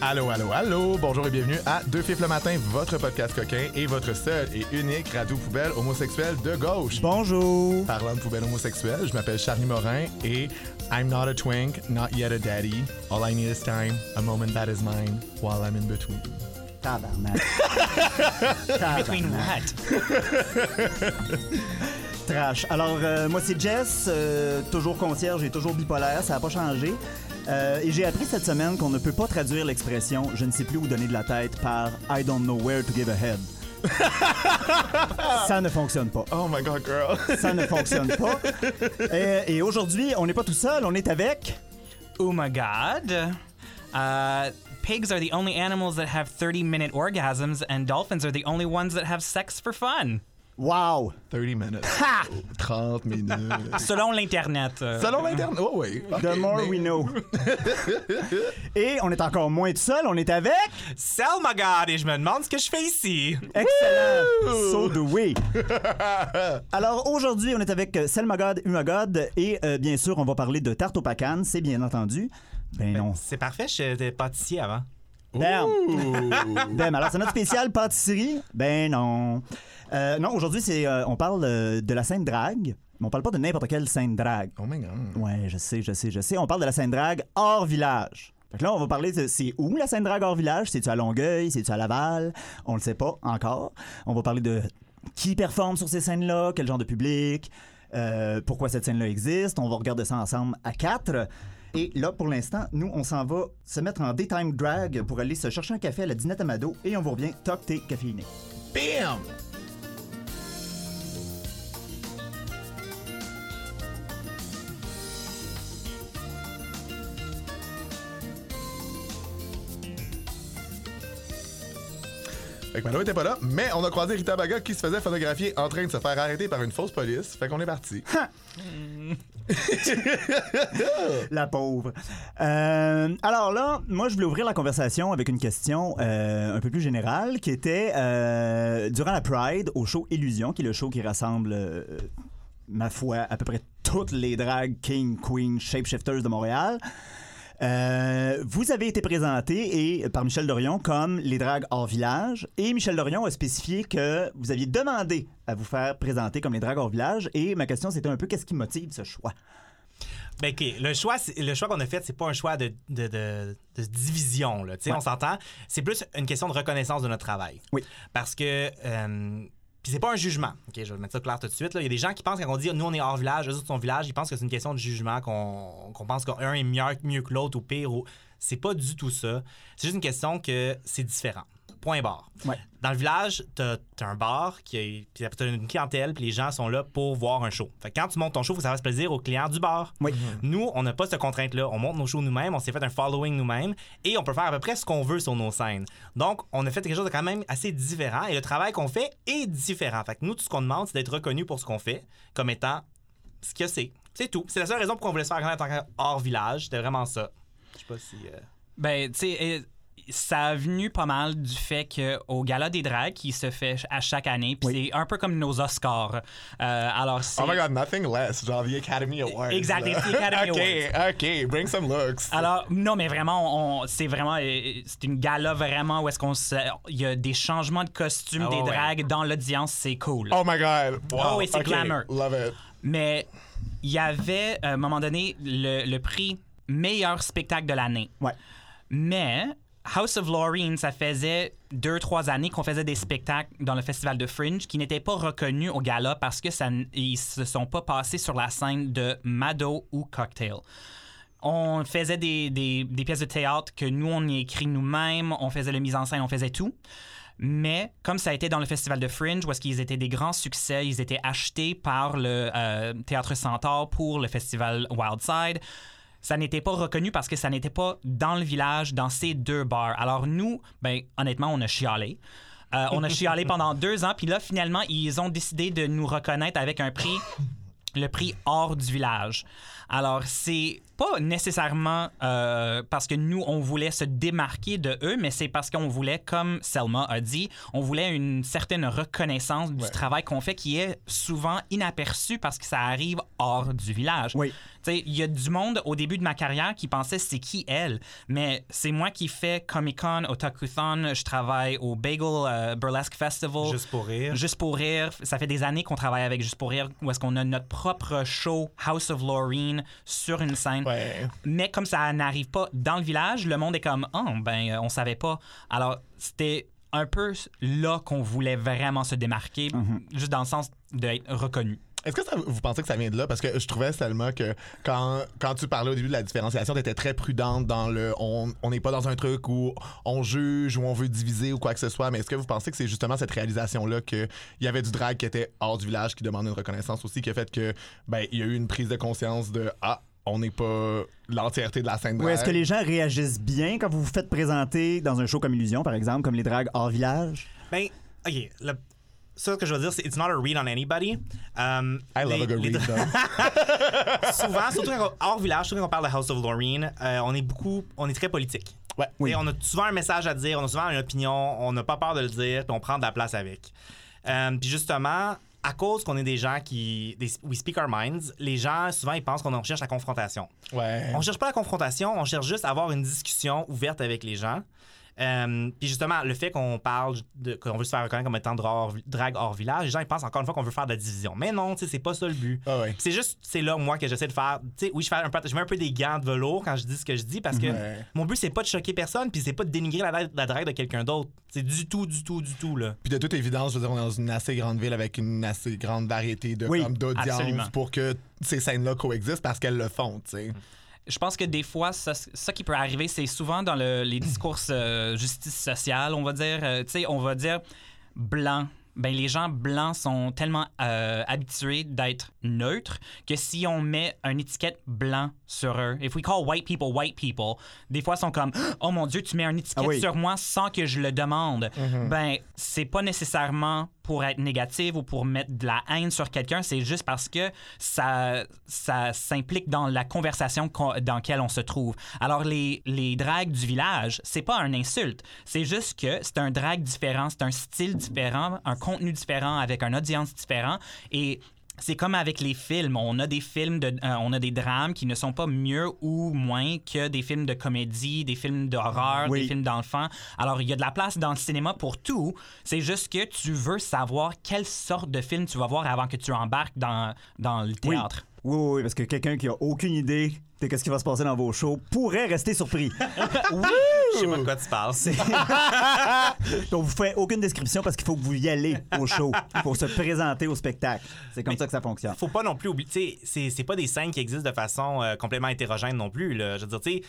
Allô, allô, allô, bonjour et bienvenue à Deux Fifs le matin, votre podcast coquin et votre seul et unique radio poubelle homosexuelle de gauche. Bonjour. Parlant de poubelle homosexuelle, je m'appelle Charlie Morin et I'm not a twink, not yet a daddy. All I need is time, a moment that is mine, while I'm in between. Tabarnak. Between what? Trash. Alors, euh, moi, c'est Jess, euh, toujours concierge et toujours bipolaire, ça n'a pas changé. Euh, et j'ai appris cette semaine qu'on ne peut pas traduire l'expression je ne sais plus où donner de la tête par I don't know where to give a head. ça ne fonctionne pas. Oh my god, girl. Ça ne fonctionne pas. Et, et aujourd'hui, on n'est pas tout seul, on est avec. Oh my god. Uh, pigs are the only animals that have 30 minute orgasms, and dolphins are the only ones that have sex for fun. Wow! 30 minutes. Ha! 30 minutes. Selon l'Internet. euh, Selon l'Internet. Oh oui. The more mais- we know. Et on est encore moins tout seul, on est avec. Selma God, et je me demande ce que je fais ici. Excellent! So do we! Alors aujourd'hui, on est avec euh, Selma God, Umagod, et euh, bien sûr, on va parler de tarte au pacan, c'est bien entendu. Ben non. C'est parfait, j'étais pâtissier avant. Damn! Damn! Alors, c'est notre spécial pâtisserie? Ben non. Euh, non, aujourd'hui, c'est, euh, on parle euh, de la scène drague, mais on parle pas de n'importe quelle scène drague. Oh my god. Ouais, je sais, je sais, je sais. On parle de la scène drague hors village. Fait que là, on va parler de c'est où la scène drague hors village? C'est-tu à Longueuil? C'est-tu à Laval? On le sait pas encore. On va parler de qui performe sur ces scènes-là, quel genre de public, pourquoi cette scène-là existe. On va regarder ça ensemble à quatre. Et là, pour l'instant, nous, on s'en va se mettre en daytime drag pour aller se chercher un café à la Dinette Amado et on vous revient toc thé caféiné. Bam! Fait que était pas là, mais on a croisé Rita Baga qui se faisait photographier en train de se faire arrêter par une fausse police. Fait qu'on est parti. La pauvre. Euh, alors là, moi, je voulais ouvrir la conversation avec une question euh, un peu plus générale qui était euh, durant la Pride au show Illusion, qui est le show qui rassemble, ma foi, à peu près toutes les drag king, queen, shapeshifters de Montréal. Euh, vous avez été présenté et, par Michel Dorion comme les dragues hors village et Michel Dorion a spécifié que vous aviez demandé à vous faire présenter comme les dragues hors village et ma question c'était un peu qu'est-ce qui motive ce choix? Ben, OK. Le choix, le choix qu'on a fait, c'est pas un choix de, de, de- de division. Là. Ouais. On s'entend? C'est plus une question de reconnaissance de notre travail. Oui. Parce que. euh, puis c'est pas un jugement. OK, je vais mettre ça clair tout de suite. là. Il y a des gens qui pensent quand on dit nous on est hors village, eux autres sont village, ils pensent que c'est une question de jugement, qu'on qu'on pense qu'un est mieux, mieux que l'autre ou pire. Ou... C'est pas du tout ça. C'est juste une question que c'est différent. Point barre. Ouais. Dans le village, t'as as un bar, qui puis t'as une clientèle, puis les gens sont là pour voir un show. Fait que quand tu montes ton show, faut que ça fasse plaisir aux clients du bar. Oui. Nous, on n'a pas cette contrainte-là. On monte nos shows nous-mêmes, on s'est fait un following nous-mêmes et on peut faire à peu près ce qu'on veut sur nos scènes. Donc, on a fait quelque chose de quand même assez différent et le travail qu'on fait est différent. Fait que nous, tout ce qu'on demande, c'est d'être reconnu pour ce qu'on fait comme étant ce que c'est. C'est tout. C'est la seule raison pour qu'on voulait se faire connaître en tant que hors village. C'était vraiment ça. Je sais pas si. euh, Ben, tu sais, ça a venu pas mal du fait qu'au Gala des drags, qui se fait à chaque année, puis Oui. c'est un peu comme nos Oscars. Euh, alors, c'est. Oh my god, nothing less. Genre the Academy Awards. Exact, là. the Academy OK, OK, bring some looks. Alors, non, mais vraiment, on, c'est vraiment. euh, C'est une gala vraiment où est-ce qu'on se. Il y a des changements de costumes, Ah des ouais, drags dans l'audience, c'est cool. Oh my god. Wow. Oh oui, c'est glamour. Love it. Mais il y avait, à un moment donné, le, le prix meilleur spectacle de l'année. Ouais. Mais House of Lorraine, ça faisait deux, trois années qu'on faisait des spectacles dans le festival de Fringe qui n'étaient pas reconnus au gala parce que ça, ils se sont pas passés sur la scène de Mado ou Cocktail. On faisait des, pièces de théâtre que nous, on y écrit nous-mêmes, on faisait la mise en scène, on faisait tout. Mais comme ça a été dans le festival de Fringe, où est-ce qu'ils étaient des grands succès, ils étaient achetés par le euh, Théâtre Centaure pour le festival Wildside, ça n'était pas reconnu parce que ça n'était pas dans le village, dans ces deux bars. Alors nous, ben honnêtement, on a chialé. Euh, on a chialé pendant deux ans, puis là, finalement, ils ont décidé de nous reconnaître avec un prix le prix hors du village. Alors, c'est pas nécessairement euh, parce que nous, on voulait se démarquer de eux, mais c'est parce qu'on voulait, comme Selma a dit, on voulait une certaine reconnaissance du Ouais. travail qu'on fait qui est souvent inaperçu parce que ça arrive hors du village. Oui. Tu sais, Il y a du monde au début de ma carrière qui pensait c'est qui elle, mais c'est moi qui fais Comic Con, Otakuthon, je travaille au Bagel euh, Burlesque Festival. Juste pour rire. Juste pour rire, ça fait des années qu'on travaille avec Juste pour rire, où est-ce qu'on a notre propre show House of Laureen sur une scène. Ouais. Mais comme ça n'arrive pas dans le village, le monde est comme oh ben euh, on savait pas. Alors c'était un peu là qu'on voulait vraiment se démarquer, juste dans le sens d'être reconnu. Est-ce que ça- vous pensez que ça vient de là? Parce que je trouvais seulement que quand, quand tu parlais au début de la différenciation, tu étais très prudente dans le on on n'est pas dans un truc où on juge, où on veut diviser ou quoi que ce soit. Mais est-ce que vous pensez que c'est justement cette réalisation-là qu'il y avait du drag qui était hors du village, qui demandait une reconnaissance aussi, qui a fait que ben il y a eu une prise de conscience de Ah, on n'est pas l'entièreté de la scène Ou drag. est-ce que les gens réagissent bien quand vous vous faites présenter dans un show comme Illusion, par exemple, comme les dragues hors village? Ben, OK. le- ça, ce que je veux dire, c'est it's not a read on anybody. Um, I love les- a good les- read, though. souvent, surtout quand on- hors village, surtout quand on parle de House of Lorraine, euh, on est beaucoup, on est très politique. Ouais. Et on a souvent un message à dire, on a souvent une opinion, on n'a pas peur de le dire, puis on prend de la place avec. Euh, puis justement, à cause qu'on est des gens qui, des, we speak our minds, les gens souvent ils pensent qu'on cherche la confrontation. Ouais. On cherche pas la confrontation, on cherche juste à avoir une discussion ouverte avec les gens. Euh, puis justement, le fait qu'on parle de qu'on veut se faire reconnaître comme étant dra- drague hors village, les gens ils pensent encore une fois qu'on veut faire de la division. Mais non, tu sais, c'est pas ça le but. Ah ouais. C'est juste, c'est là, moi, que j'essaie de faire. Tu sais, oui, je, fais un peu, je mets un peu des gants de velours quand je dis ce que je dis parce que Ouais. mon but, c'est pas de choquer personne, puis c'est pas de dénigrer la, la drague de quelqu'un d'autre. C'est du tout, du tout, du tout, là. Puis de toute évidence, je veux dire, on est dans une assez grande ville avec une assez grande variété de Oui, comme, d'audience pour que ces scènes-là coexistent parce qu'elles le font, tu sais. Je pense que des fois, ça, qui peut arriver, c'est souvent dans le- les discours euh, justice sociale, on va dire. euh, tu sais, on va dire blanc. Ben, les gens blancs sont tellement euh, habitués d'être neutres que si on met une étiquette blanc sur eux, if we call white people white people, des fois ils sont comme oh mon dieu tu mets une étiquette Ah oui. sur moi sans que je le demande. Mm-hmm. Ben c'est pas nécessairement pour être négatif ou pour mettre de la haine sur quelqu'un, c'est juste parce que ça, ça s'implique dans la conversation dans laquelle on se trouve. Alors, les, les dragues du village, c'est pas un insulte. C'est juste que c'est un drag différent, c'est un style différent, un contenu différent avec une audience différente. Et c'est comme avec les films. On a des films, de, euh, on a des drames qui ne sont pas mieux ou moins que des films de comédie, des films d'horreur, Oui. des films d'enfants. Alors, il y a de la place dans le cinéma pour tout. C'est juste que tu veux savoir quelle sorte de film tu vas voir avant que tu embarques dans, dans le théâtre. Oui, oui, oui, parce que quelqu'un qui a aucune idée de ce qui va se passer dans vos shows? Pourrait rester surpris. Je sais pas de quoi tu parles. Donc, vous faites aucune description parce qu'il faut que vous y allez au show pour se présenter au spectacle. C'est comme Mais- ça que ça fonctionne. Faut pas non plus oublier, c'est- c'est pas des scènes qui existent de façon euh, complètement hétérogène non plus. Là. Je veux dire, tu sais,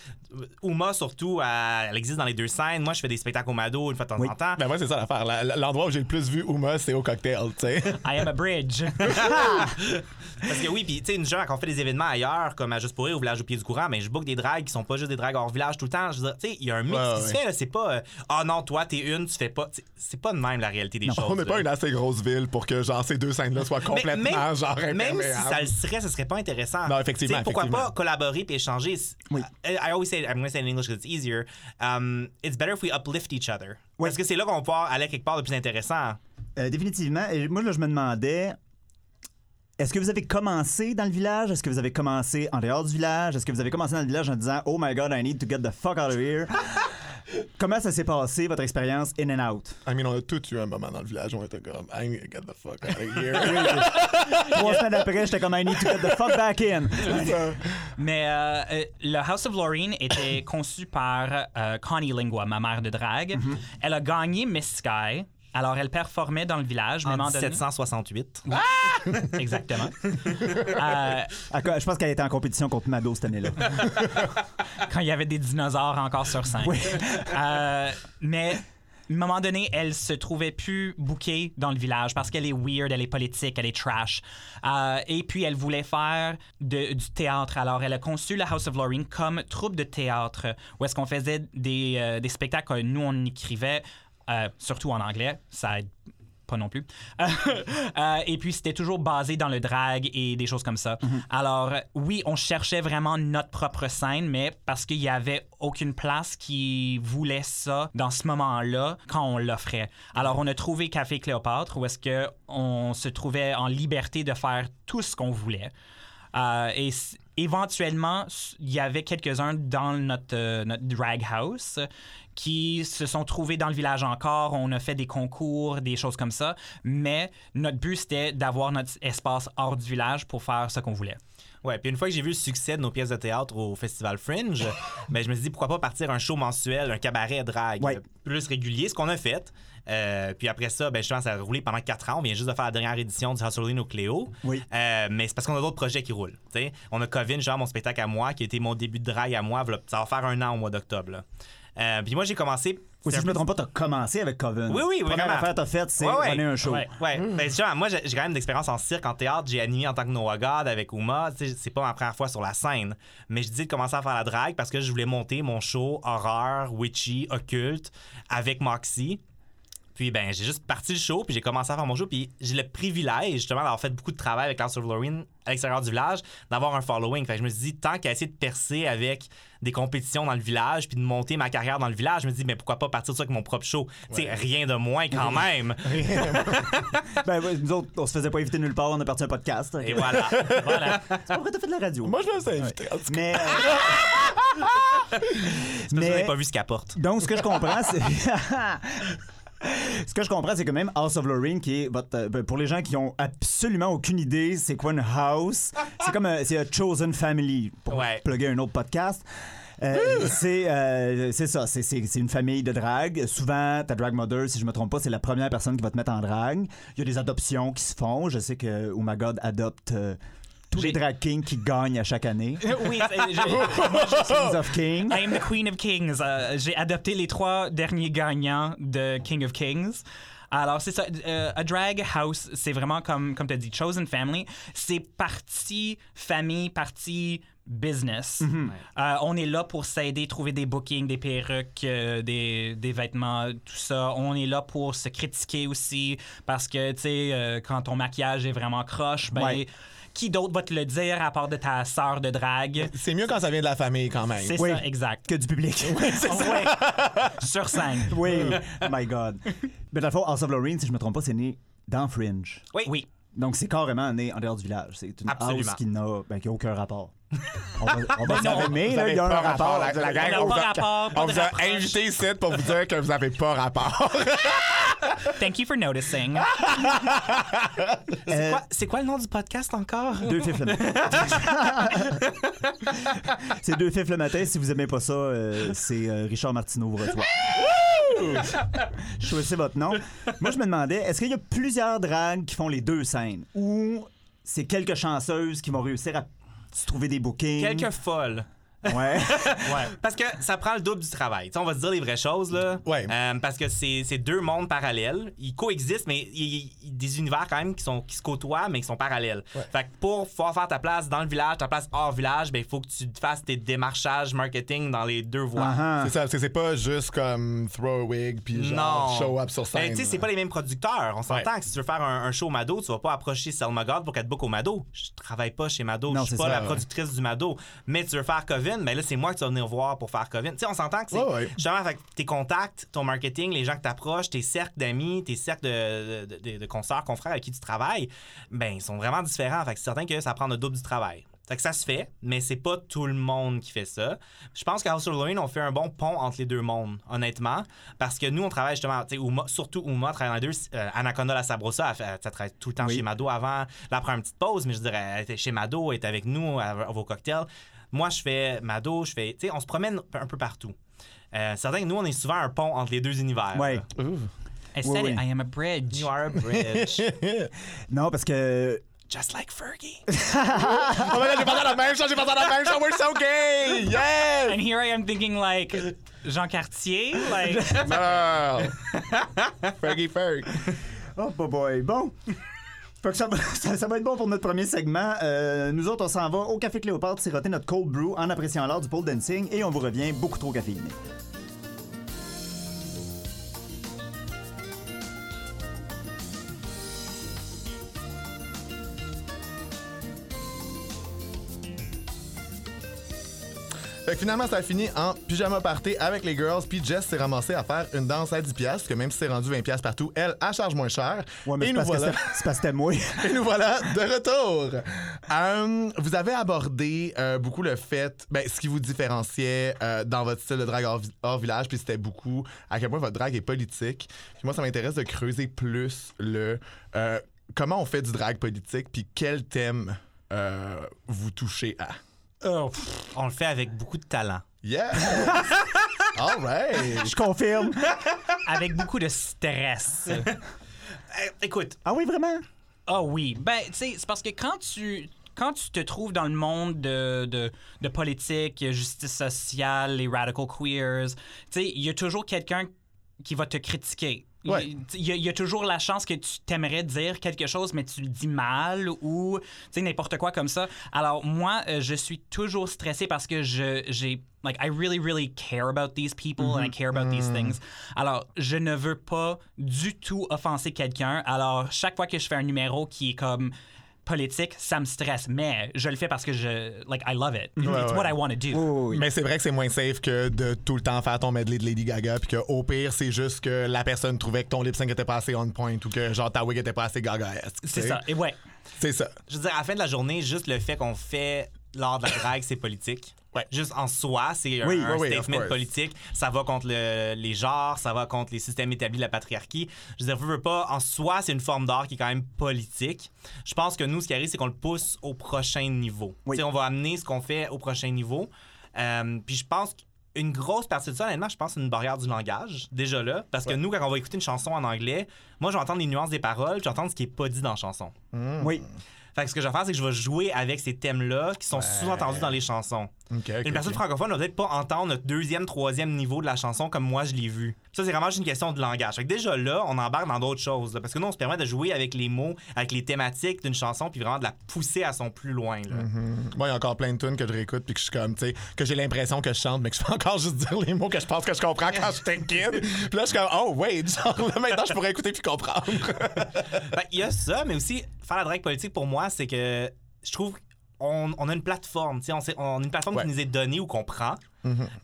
Uma surtout, elle, elle existe dans les deux scènes. Moi, je fais des spectacles au Mado une fois de temps Oui. en temps. Ben moi, c'est ça l'affaire. La- L'endroit où j'ai le plus vu Uma, c'est au cocktail, tu sais. I am a bridge. Parce que oui, puis tu sais, une genre, quand on fait des événements ailleurs, comme à Juste pour rire au village au pied du courant, mais je book des dragues qui sont pas juste des dragues hors village tout le temps. Je veux dire, tu sais, il y a un mix Ouais, qui ouais. se fait, là. C'est pas, euh, ah non, toi, t'es une, tu fais pas. C'est- pas de même la réalité des choses. On n'est pas une assez grosse ville pour que genre ces deux scènes-là soient Mais- complètement même, genre même si ça le serait, ce serait pas intéressant. Non, effectivement, Tu sais, Pourquoi effectivement. pas collaborer puis échanger? Oui. I, I always say, I'm going to say in English because it's easier. Um, it's better if we uplift each other. Oui. Parce que c'est là qu'on va pouvoir aller quelque part de plus intéressant. Euh, définitivement. Et moi, là, je me demandais. Est-ce que vous avez commencé dans le village? Est-ce que vous avez commencé en dehors du village? Est-ce que vous avez commencé dans le village en disant Oh my god, I need to get the fuck out of here? Comment ça s'est passé, votre expérience in and out? I mean, on a tous eu un moment dans le village où on était comme I need to get the fuck out of here. Trois semaines après, j'étais comme I need to get the fuck back in. Mais euh, euh, le House of Lorraine était conçu par euh, Connie Lingua, ma mère de drague. Elle a gagné Miss Sky. Alors, elle performait dans le village. En moment donné- 1768. Exactement. Euh, Je pense qu'elle était en compétition contre Mado cette année-là. quand il y avait des dinosaures encore sur scène. Euh, mais à un moment donné, elle se trouvait plus bookée dans le village parce qu'elle est weird, elle est politique, elle est trash. Euh, et puis, elle voulait faire de- du théâtre. Alors, elle a conçu la House of Lorraine comme troupe de théâtre où est-ce qu'on faisait des, euh, des spectacles que nous, on écrivait, euh, surtout en anglais. Ça aide pas non plus. Euh, et puis, c'était toujours basé dans le drag et des choses comme ça. Alors, euh, oui, on cherchait vraiment notre propre scène, mais parce qu'il y avait aucune place qui voulait ça dans ce moment-là quand on l'offrait. Alors, on a trouvé Café Cléopâtre où est-ce que on se trouvait en liberté de faire tout ce qu'on voulait. Euh, et éventuellement, il y avait quelques-uns dans notre, euh, notre drag house qui se sont trouvés dans le village encore. On a fait des concours, des choses comme ça. Mais notre but, c'était d'avoir notre espace hors du village pour faire ce qu'on voulait. Ouais, puis une fois que j'ai vu le succès de nos pièces de théâtre au Festival Fringe, ben, je me suis dit pourquoi pas partir un show mensuel, un cabaret drag Ouais. plus régulier, ce qu'on a fait. Euh, puis après ça, ben, justement, ça a roulé pendant quatre ans. On vient juste de faire la dernière édition du Hustling au Cléo. Oui. Euh, mais c'est parce qu'on a d'autres projets qui roulent. t'sais. On a Covin, genre mon spectacle à moi, qui a été mon début de drag à moi. Ça va faire un an au mois d'octobre. Euh, puis moi, j'ai commencé. Ou si je me trompe pas, t'as commencé avec Coven. Oui, oui, La première affaire que t'as faite, c'est Ouais, ouais. un show. Ouais. Ouais, ben, genre, moi j'ai quand même d'expérience en cirque, en théâtre, j'ai animé en tant que Noah God avec Uma, Tu sais, c'est pas ma première fois sur la scène, mais je dis de commencer à faire la drague parce que je voulais monter mon show horreur, witchy, occulte avec Moxie. Puis ben j'ai juste parti le show, puis j'ai commencé à faire mon show, puis j'ai le privilège justement d'avoir fait beaucoup de travail avec House of Lorraine à l'extérieur du village, d'avoir un following. Fait que je me suis dit tant qu'à essayer de percer avec des compétitions dans le village, puis de monter ma carrière dans le village, je me dis mais pourquoi pas partir de ça avec mon propre show? Tu sais rien de moins quand même. Ben, ouais, nous autres, on se faisait pas inviter nulle part, on a parti un podcast. Et voilà. Voilà. C'est pas vrai, t'as fait de la radio. Moi, je me suis invité. cas. Mais. euh, Parce que vous mais pas vu ce qu'apporte. donc, ce que je comprends, c'est. Ce que je comprends, c'est que même House of Lorraine, qui est votre, euh, ben, pour les gens qui ont absolument aucune idée, c'est quoi une house, c'est comme un, c'est un chosen family pour Ouais. plugger un autre podcast. Euh, c'est euh, c'est ça, c'est- une famille de drague. Souvent, ta drag mother, si je me trompe pas, c'est la première personne qui va te mettre en drague. Il y a des adoptions qui se font. Je sais que Oh My God adopte euh, tous les drag kings qui gagnent à chaque année. oui, Kings of Kings. I am the Queen of Kings. Euh, J'ai adopté les trois derniers gagnants de King of Kings. Alors, c'est ça. euh, a drag house, c'est vraiment comme, comme tu as dit, chosen family. C'est partie famille, partie business. Euh, on est là pour s'aider, trouver des bookings, des perruques, euh, des, des vêtements, tout ça. On est là pour se critiquer aussi parce que, tu sais, quand ton maquillage est vraiment croche, ben, Ouais. Qui d'autre va te le dire à part de ta sœur de drague? C'est mieux quand ça vient de la famille, quand même. C'est Oui. ça, exact. Que du public. Ouais, Sur scène. Oui, my God. Mais dans le fond, House of Lorraine, si je me trompe pas, c'est né dans Fringe. Oui. Oui. Donc c'est carrément né en dehors du village. C'est une Absolument. house qui n'a ben, qui a aucun rapport. On va, on va s'arrêter, Vous là, avez il y a un pas rapport. La, la gang, on pas vous a- rapport, pas on de vous a rapproche. invité ici pour vous dire que vous n'avez pas rapport. Thank you for noticing. C'est Euh, quoi, c'est quoi le nom du podcast encore? Deux fifs le matin. c'est deux fifs le matin. Si vous aimez pas ça, euh, c'est euh, Richard Martineau vous reçoit. Choisissez votre nom. Moi, je me demandais, est-ce qu'il y a plusieurs dragues qui font les deux scènes? Ou c'est quelques chanceuses qui vont réussir à se trouver des bookings? Quelques folles. Ouais. Parce que ça prend le double du travail. On va se dire les vraies choses, là. Ouais. Euh, parce que c'est deux mondes parallèles. Ils coexistent, mais il y a des univers quand même qui, sont, qui se côtoient, mais qui sont parallèles. Fait que pour pouvoir faire ta place dans le village, ta place hors village, ben, il faut que tu fasses tes démarchages marketing dans les deux voies. Ah, C'est ça, parce que c'est pas juste comme throw a wig puis genre Non. show up sur Ben, scène. tu sais, c'est pas les mêmes producteurs. On s'entend Ouais. que si tu veux faire un, un show au Mado, tu vas pas approcher Selma God pour qu'elle te book au Mado. Je travaille pas chez Mado. Non, je suis pas ça, la ouais. productrice du Mado. Mais tu veux faire Covin, ben là, c'est moi que tu vas venir voir pour faire Covin. Tu sais, on s'entend que c'est. Ouais, ouais. Justement, fait tes contacts, ton marketing, les gens que t'approches, tes cercles d'amis, tes cercles de, de, de, de consoeurs, confrères avec qui tu travailles, ben, ils sont vraiment différents. Fait que c'est certain que ça prend le double du travail. Fait que ça se fait, mais c'est pas tout le monde qui fait ça. Je pense qu'à House of Lorraine, on fait un bon pont entre les deux mondes, honnêtement. Parce que nous, on travaille justement, tu Uma- surtout Uma travaille dans les deux. Euh, Anaconda La Sabrosa, elle, elle travaille tout le temps Oui. chez Mado avant. Là, elle prend une petite pause, mais je dirais, elle était chez Mado, elle est avec nous à, à vos cocktails. Moi, je fais Mado, je fais. Tu sais, on se promène un peu partout. Euh, c'est certain que nous, on est souvent un pont entre les deux univers. Ouais. said Oui, it, oui. I am a bridge. You are a bridge. Non, parce que Just like Fergie. Oh, mais là, j'ai pensé à la même chose, j'ai pensé à la même chose, we're so gay! Yes! And here I am thinking like Jean Cartier, like Non! Fergie Ferg. Oh, boy, boy. Bon. Fait que ça, va, être bon pour notre premier segment. Euh, nous autres, on s'en va au Café Cléopâtre siroter notre cold brew en appréciant l'art du pole dancing et on vous revient beaucoup trop caféiné. Fait que finalement, ça a fini en pyjama party avec les girls, puis Jess s'est ramassée à faire une danse à 10$, piastres, que même si c'est rendu 20$ partout, elle, elle charge moins cher. Ouais, mais Et c'est nous parce, voilà. c'est parce que moi. Et nous voilà de retour. Euh, vous avez abordé euh, beaucoup le fait, ben, ce qui vous différenciait euh, dans votre style de drague hors, vi- hors village, puis c'était beaucoup à quel point votre drague est politique. Puis moi, ça m'intéresse de creuser plus le euh, comment on fait du drague politique, puis quel thème vous touchez à? Oh, pff, on le fait avec beaucoup de talent. Yeah! All right! Je confirme. Avec beaucoup de stress. Eh, écoute, Ah oui, vraiment? Ah oui. Ben, tu sais, c'est parce que quand tu quand tu te trouves dans le monde de, de, de politique, justice sociale, les radical queers, tu sais, il y a toujours quelqu'un qui va te critiquer. Il Ouais. y, a- il y a toujours la chance que tu t'aimerais dire quelque chose, mais tu le dis mal ou, n'importe quoi comme ça. Alors, moi, euh, je suis toujours stressé parce que je, j'ai, like, I really, really care about these people and I care about these things. Alors, je ne veux pas du tout offenser quelqu'un. Alors, chaque fois que je fais un numéro qui est comme politique, ça me stresse. Mais je le fais parce que je, like, I love it. It's ouais. what I want to do. Oui, oui, oui. Mais c'est vrai que c'est moins safe que de tout le temps faire ton medley de Lady Gaga, puis qu'au pire, c'est juste que la personne trouvait que ton lip sync était pas assez on point ou que genre ta wig était pas assez gaga-esque. tu C'est ça. Et ouais. C'est ça. je veux dire, à la fin de la journée, juste le fait qu'on fait lors de la drague, c'est politique. Ouais. Juste en soi, c'est un, Oui, un oui, statement politique. Ça va contre le- les genres, ça va contre les systèmes établis de la patriarchie. Je veux dire, veux, veux pas, en soi, c'est une forme d'art qui est quand même politique. Je pense que nous, ce qui arrive, c'est qu'on le pousse au prochain niveau. Oui. On va amener ce qu'on fait au prochain niveau. Euh, puis je pense qu'une grosse partie de ça, honnêtement, je pense que c'est une barrière du langage, déjà là. Parce que nous, quand on va écouter une chanson en anglais, moi, je vais entendre les nuances des paroles, puis je vais entendre ce qui est pas dit dans la chanson. Oui. Fait que ce que je vais faire, c'est que je vais jouer avec ces thèmes-là qui sont sous-entendus dans les chansons. Une personne OK. francophone va peut-être pas entendre notre deuxième, troisième niveau de la chanson comme moi je l'ai vu. Ça, c'est vraiment juste une question de langage. Fait que déjà là, on embarque dans d'autres choses. là, parce que nous, on se permet de jouer avec les mots, avec les thématiques d'une chanson, puis vraiment de la pousser à son plus loin. Là. Moi, il y a encore plein de tunes que je réécoute puis que je suis comme, tu sais, que j'ai l'impression que je chante, mais que je peux encore juste dire les mots que je pense que je comprends quand j'étais kid. Puis là, je suis comme, oh, wait, genre, là, maintenant, je pourrais écouter puis comprendre. Ben, Il y a ça, mais aussi, faire la drague politique pour moi, c'est que je trouve on, on a une plateforme, tu sais, on, sait- on a une plateforme Ouais. qui nous est donnée ou qu'on prend.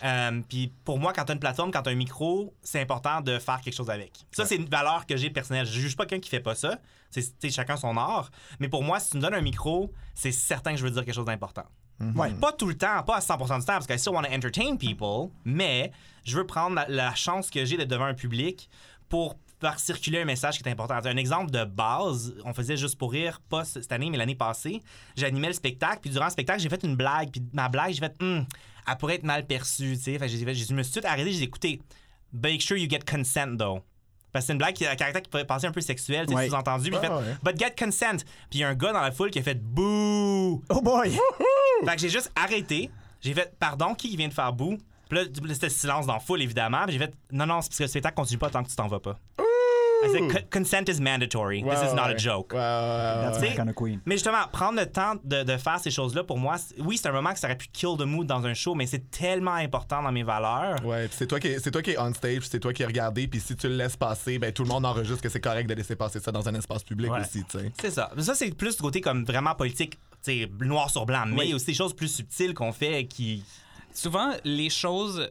Euh, Puis pour moi, quand tu as une plateforme, quand tu as un micro, c'est important de faire quelque chose avec. Ça, c'est une valeur que j'ai personnelle. Je juge pas quelqu'un qui fait pas ça. C'est chacun son art. Mais pour moi, si tu me donnes un micro, c'est certain que je veux dire quelque chose d'important. Ouais. Pas tout le temps, pas à 100% du temps, parce que I still want to entertain people, mais je veux prendre la, la chance que j'ai d'être devant un public pour circuler un message qui est important. Un exemple de base, on faisait juste pour rire, pas cette année, mais l'année passée, j'animais le spectacle, puis durant le spectacle, j'ai fait une blague, puis ma blague, j'ai fait, Hum, elle pourrait être mal perçue, tu sais. Fait j'ai je me suis tout arrêté, j'ai dit, écoutez, make sure you get consent, though. Parce que c'est une blague qui a un caractère qui pourrait passer un peu sexuel, Ouais. sous-entendu. Puis j'ai Ouais, fait, ouais. but get consent. Puis il y a un gars dans la foule qui a fait bouh. Oh boy! Fait que j'ai juste arrêté. J'ai fait, pardon, qui vient de faire? Puis là, c'était silence dans la foule, évidemment. Puis j'ai fait, non, non, c'est parce que le spectacle continue pas tant que tu t'en vas pas. I said, "Co- consent is mandatory. This is not a joke. Ouais, ouais, ouais, That's ouais. my kind of queen. Mais justement, prendre le temps de, de faire ces choses-là, pour moi, c'est- oui, c'est un moment que ça aurait pu kill the mood dans un show, mais c'est tellement important dans mes valeurs. Ouais, puis c'est toi qui c'est toi qui es on stage, puis c'est toi qui es regardé, puis si tu le laisses passer, ben tout le monde enregistre que c'est correct de laisser passer ça dans un espace public Ouais. aussi, tu sais. C'est ça. Mais ça, c'est plus du côté comme vraiment politique, tu sais, noir sur blanc. Mais il y a aussi des choses plus subtiles qu'on fait qui. Souvent, les choses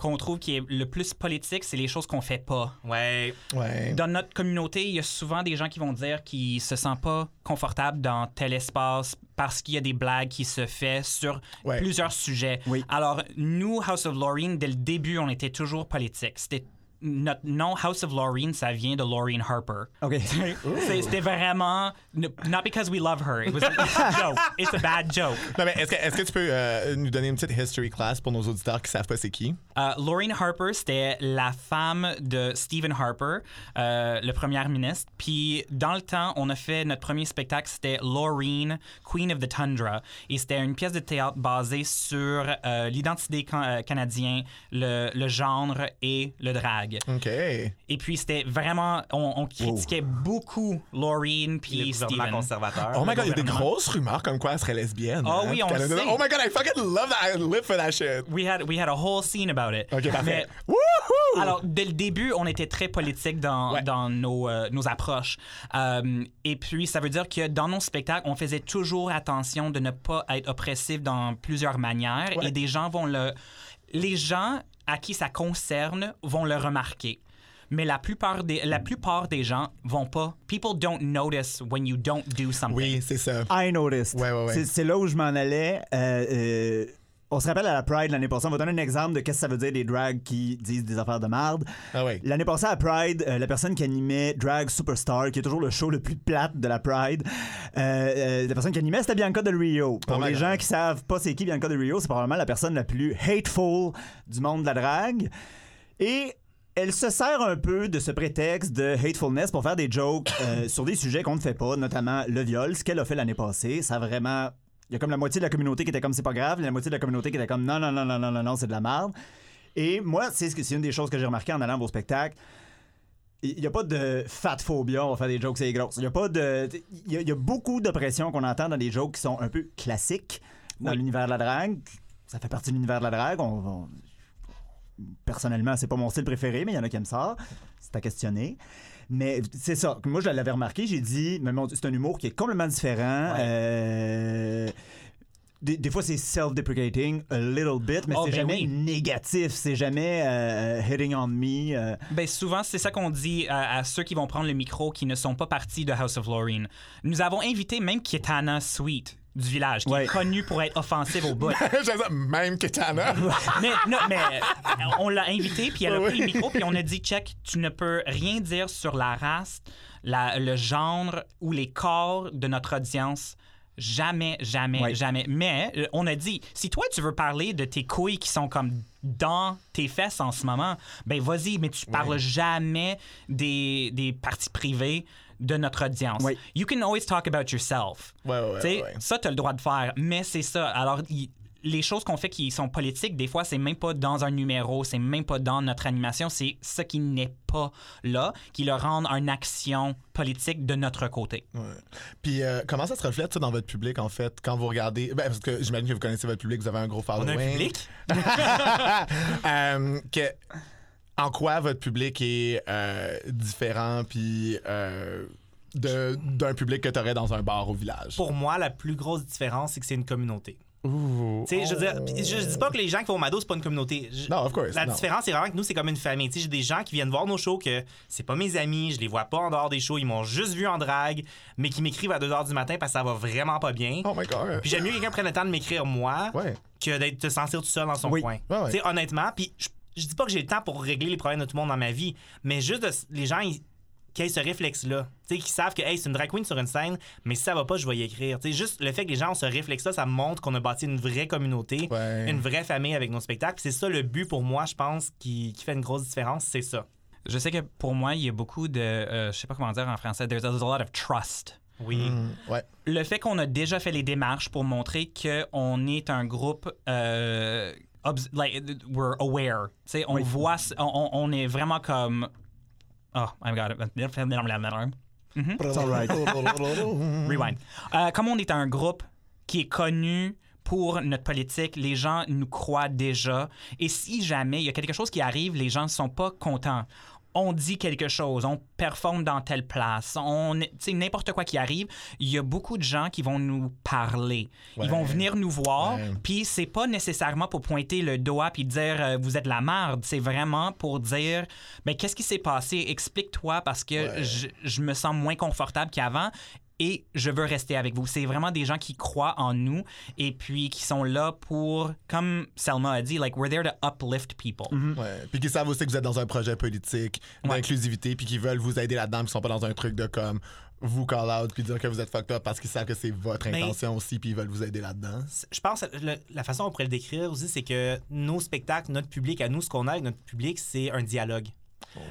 qu'on trouve qui est le plus politique, c'est les choses qu'on fait pas. Ouais. Ouais. Dans notre communauté, il y a souvent des gens qui vont dire qu'ils se sentent pas confortables dans tel espace parce qu'il y a des blagues qui se fait sur Ouais. plusieurs sujets. Oui. Alors, nous, House of Laureen, dès le début, on était toujours politique. C'était notre nom House of Laureen, ça vient de Laureen Harper. OK. C'est- C'était vraiment not because we love her. It was a joke. It's a bad joke. Non, mais est-ce que, est-ce que tu peux euh, nous donner une petite history class pour nos auditeurs qui savent pas c'est qui? Euh, Laureen Harper, c'était la femme de Stephen Harper, euh, le premier ministre. Puis dans le temps, on a fait notre premier spectacle, c'était Laureen, Queen of the Tundra. Et c'était une pièce de théâtre basée sur euh, l'identité can- canadienne, le, le genre et le drag. OK. Et puis c'était vraiment, on, on critiquait beaucoup Laureen Le puis gouvernement Stephen. conservateur. Oh my god, il y a des grosses rumeurs comme quoi elle serait lesbienne. Oh hein, oui, on le sait. Oh my god, I fucking love that. I live for that shit. We had we had a whole scene about it. OK, parfait. Mais! Alors, dès le début, on était très politique dans, Ouais. dans nos, euh, nos approches. Euh, et puis, ça veut dire que dans nos spectacles, on faisait toujours attention de ne pas être oppressif dans plusieurs manières. Ouais. Et des gens vont le. Les gens à qui ça concerne vont le remarquer. Mais la plupart des, la plupart des gens vont pas. People don't notice when you don't do something. Oui, c'est ça. I noticed. Ouais, ouais, ouais. C'est- là où je m'en allais. Euh, euh, on se rappelle à la Pride l'année passée. On va donner un exemple de qu'est-ce que ça veut dire des drags qui disent des affaires de merde. Ah ouais. L'année passée à Pride, euh, la personne qui animait Drag Superstar, qui est toujours le show le plus plate de la Pride, euh, euh, la personne qui animait, c'était Bianca Del Rio. Pour les God. gens qui savent pas c'est qui Bianca Del Rio, c'est probablement la personne la plus hateful du monde de la drague. Et elle se sert un peu de ce prétexte de hatefulness pour faire des jokes euh, sur des sujets qu'on ne fait pas, notamment le viol, ce qu'elle a fait l'année passée. Ça a vraiment. Il y a comme la moitié de la communauté qui était comme c'est pas grave, et la moitié de la communauté qui était comme non, non, non, non, non, non, non, c'est de la merde. Et moi, c'est ce une des choses que j'ai remarqué en allant à vos spectacles. Il n'y a pas de fat phobia, on va faire des jokes, c'est grosse. Il y a pas de. Il y, a- il y a beaucoup d'oppression qu'on entend dans des jokes qui sont un peu classiques dans Oui. l'univers de la drague. Ça fait partie de l'univers de la drague. On, on- personnellement, c'est pas mon style préféré, mais il y en a qui aiment ça. C'est à questionner. Mais c'est ça. Moi, je l'avais remarqué. J'ai dit, c'est un humour qui est complètement différent. Euh, des, des fois, c'est self-deprecating a little bit, mais Oh, c'est ben jamais oui. négatif. C'est jamais euh, hitting on me. euh. Ben souvent, c'est ça qu'on dit à, à ceux qui vont prendre le micro qui ne sont pas partis de House of Lorraine. Nous avons invité même Kitana Sweet du village, qui Ouais. est connue pour être offensive au bout. Même Kitana. mais, non, mais euh, on l'a invitée, puis elle a Oui. pris le micro, puis on a dit, check, tu ne peux rien dire sur la race, la- le genre ou les corps de notre audience. Jamais, jamais, Ouais. jamais. Mais euh, on a dit, si toi tu veux parler de tes couilles qui sont comme dans tes fesses en ce moment, ben vas-y, mais tu parles jamais des, des parties privées de notre audience. Oui. You can always talk about yourself. Ouais, ouais, ouais, Tu sais, ouais. Ça, tu as le droit de faire, mais c'est ça. Alors, les choses qu'on fait qui sont politiques, des fois, c'est même pas dans un numéro, c'est même pas dans notre animation, c'est ce qui n'est pas là, qui le rend une action politique de notre côté. Ouais. Puis euh, comment ça se reflète ça dans votre public en fait quand vous regardez? Ben, parce que j'imagine que vous connaissez votre public, vous avez un gros On following. a un public? Euh, que, en quoi votre public est euh, différent puis euh, d'un public que tu aurais dans un bar au village? Pour moi, la plus grosse différence, c'est que c'est une communauté. Ouh. Je veux dire, puis je, je dis pas que les gens qui vont au Mado, c'est pas une communauté. Je- Non, of course, La non. différence, c'est vraiment que nous, c'est comme une famille. J'ai des gens qui viennent voir nos shows que c'est pas mes amis, je les vois pas en dehors des shows, ils m'ont juste vu en drague, mais qui m'écrivent à 2 h du matin parce que ça va vraiment pas bien. Oh my god. Puis j'aime mieux que quelqu'un prenne le temps de m'écrire moi Ouais. que d'être te sentir tout seul dans son Oui. coin. Ouais, honnêtement, puis je, je dis pas que j'ai le temps pour régler les problèmes de tout le monde dans ma vie, mais juste de- les gens ils- qui aient ce réflexe-là. Tu sais, qui savent que hey, c'est une drag queen sur une scène, mais si ça va pas, je vais y écrire. Tu sais, juste le fait que les gens ont ce réflexe-là, ça montre qu'on a bâti une vraie communauté, Ouais. une vraie famille avec nos spectacles. C'est ça le but pour moi, je pense, qui, qui fait une grosse différence, c'est ça. Je sais que pour moi, il y a beaucoup de. euh, je sais pas comment dire en français. There's a lot of trust. Oui. Mm, ouais. Le fait qu'on a déjà fait les démarches pour montrer qu'on est un groupe. euh, like, we're aware. Tu sais, on Oui. voit. on, est vraiment comme. Oh, I've got it. It's all right. Rewind. Euh, comme on est un groupe qui est connu pour notre politique, les gens nous croient déjà. Et si jamais il y a quelque chose qui arrive, les gens ne sont pas contents. On dit quelque chose, on performe dans telle place, on, n'importe quoi qui arrive, il y a beaucoup de gens qui vont nous parler. Ouais. Ils vont venir nous voir, Ouais. puis c'est pas nécessairement pour pointer le doigt puis dire euh, vous êtes la merde, c'est vraiment pour dire ben qu'est-ce qui s'est passé, explique-toi parce que Ouais. je, je me sens moins confortable qu'avant et je veux rester avec vous. C'est vraiment des gens qui croient en nous et puis qui sont là pour, comme Selma a dit, like we're there to uplift people. Ouais. Puis qui savent aussi que vous êtes dans un projet politique Ouais. d'inclusivité puis qui veulent vous aider là-dedans, qui sont pas dans un truc de comme vous call out puis dire que vous êtes fucked up parce qu'ils savent que c'est votre Mais- intention aussi puis ils veulent vous aider là-dedans. Je pense que le- la façon dont on pourrait le décrire aussi, c'est que nos spectacles, notre public, à nous, ce qu'on a avec notre public, c'est un dialogue.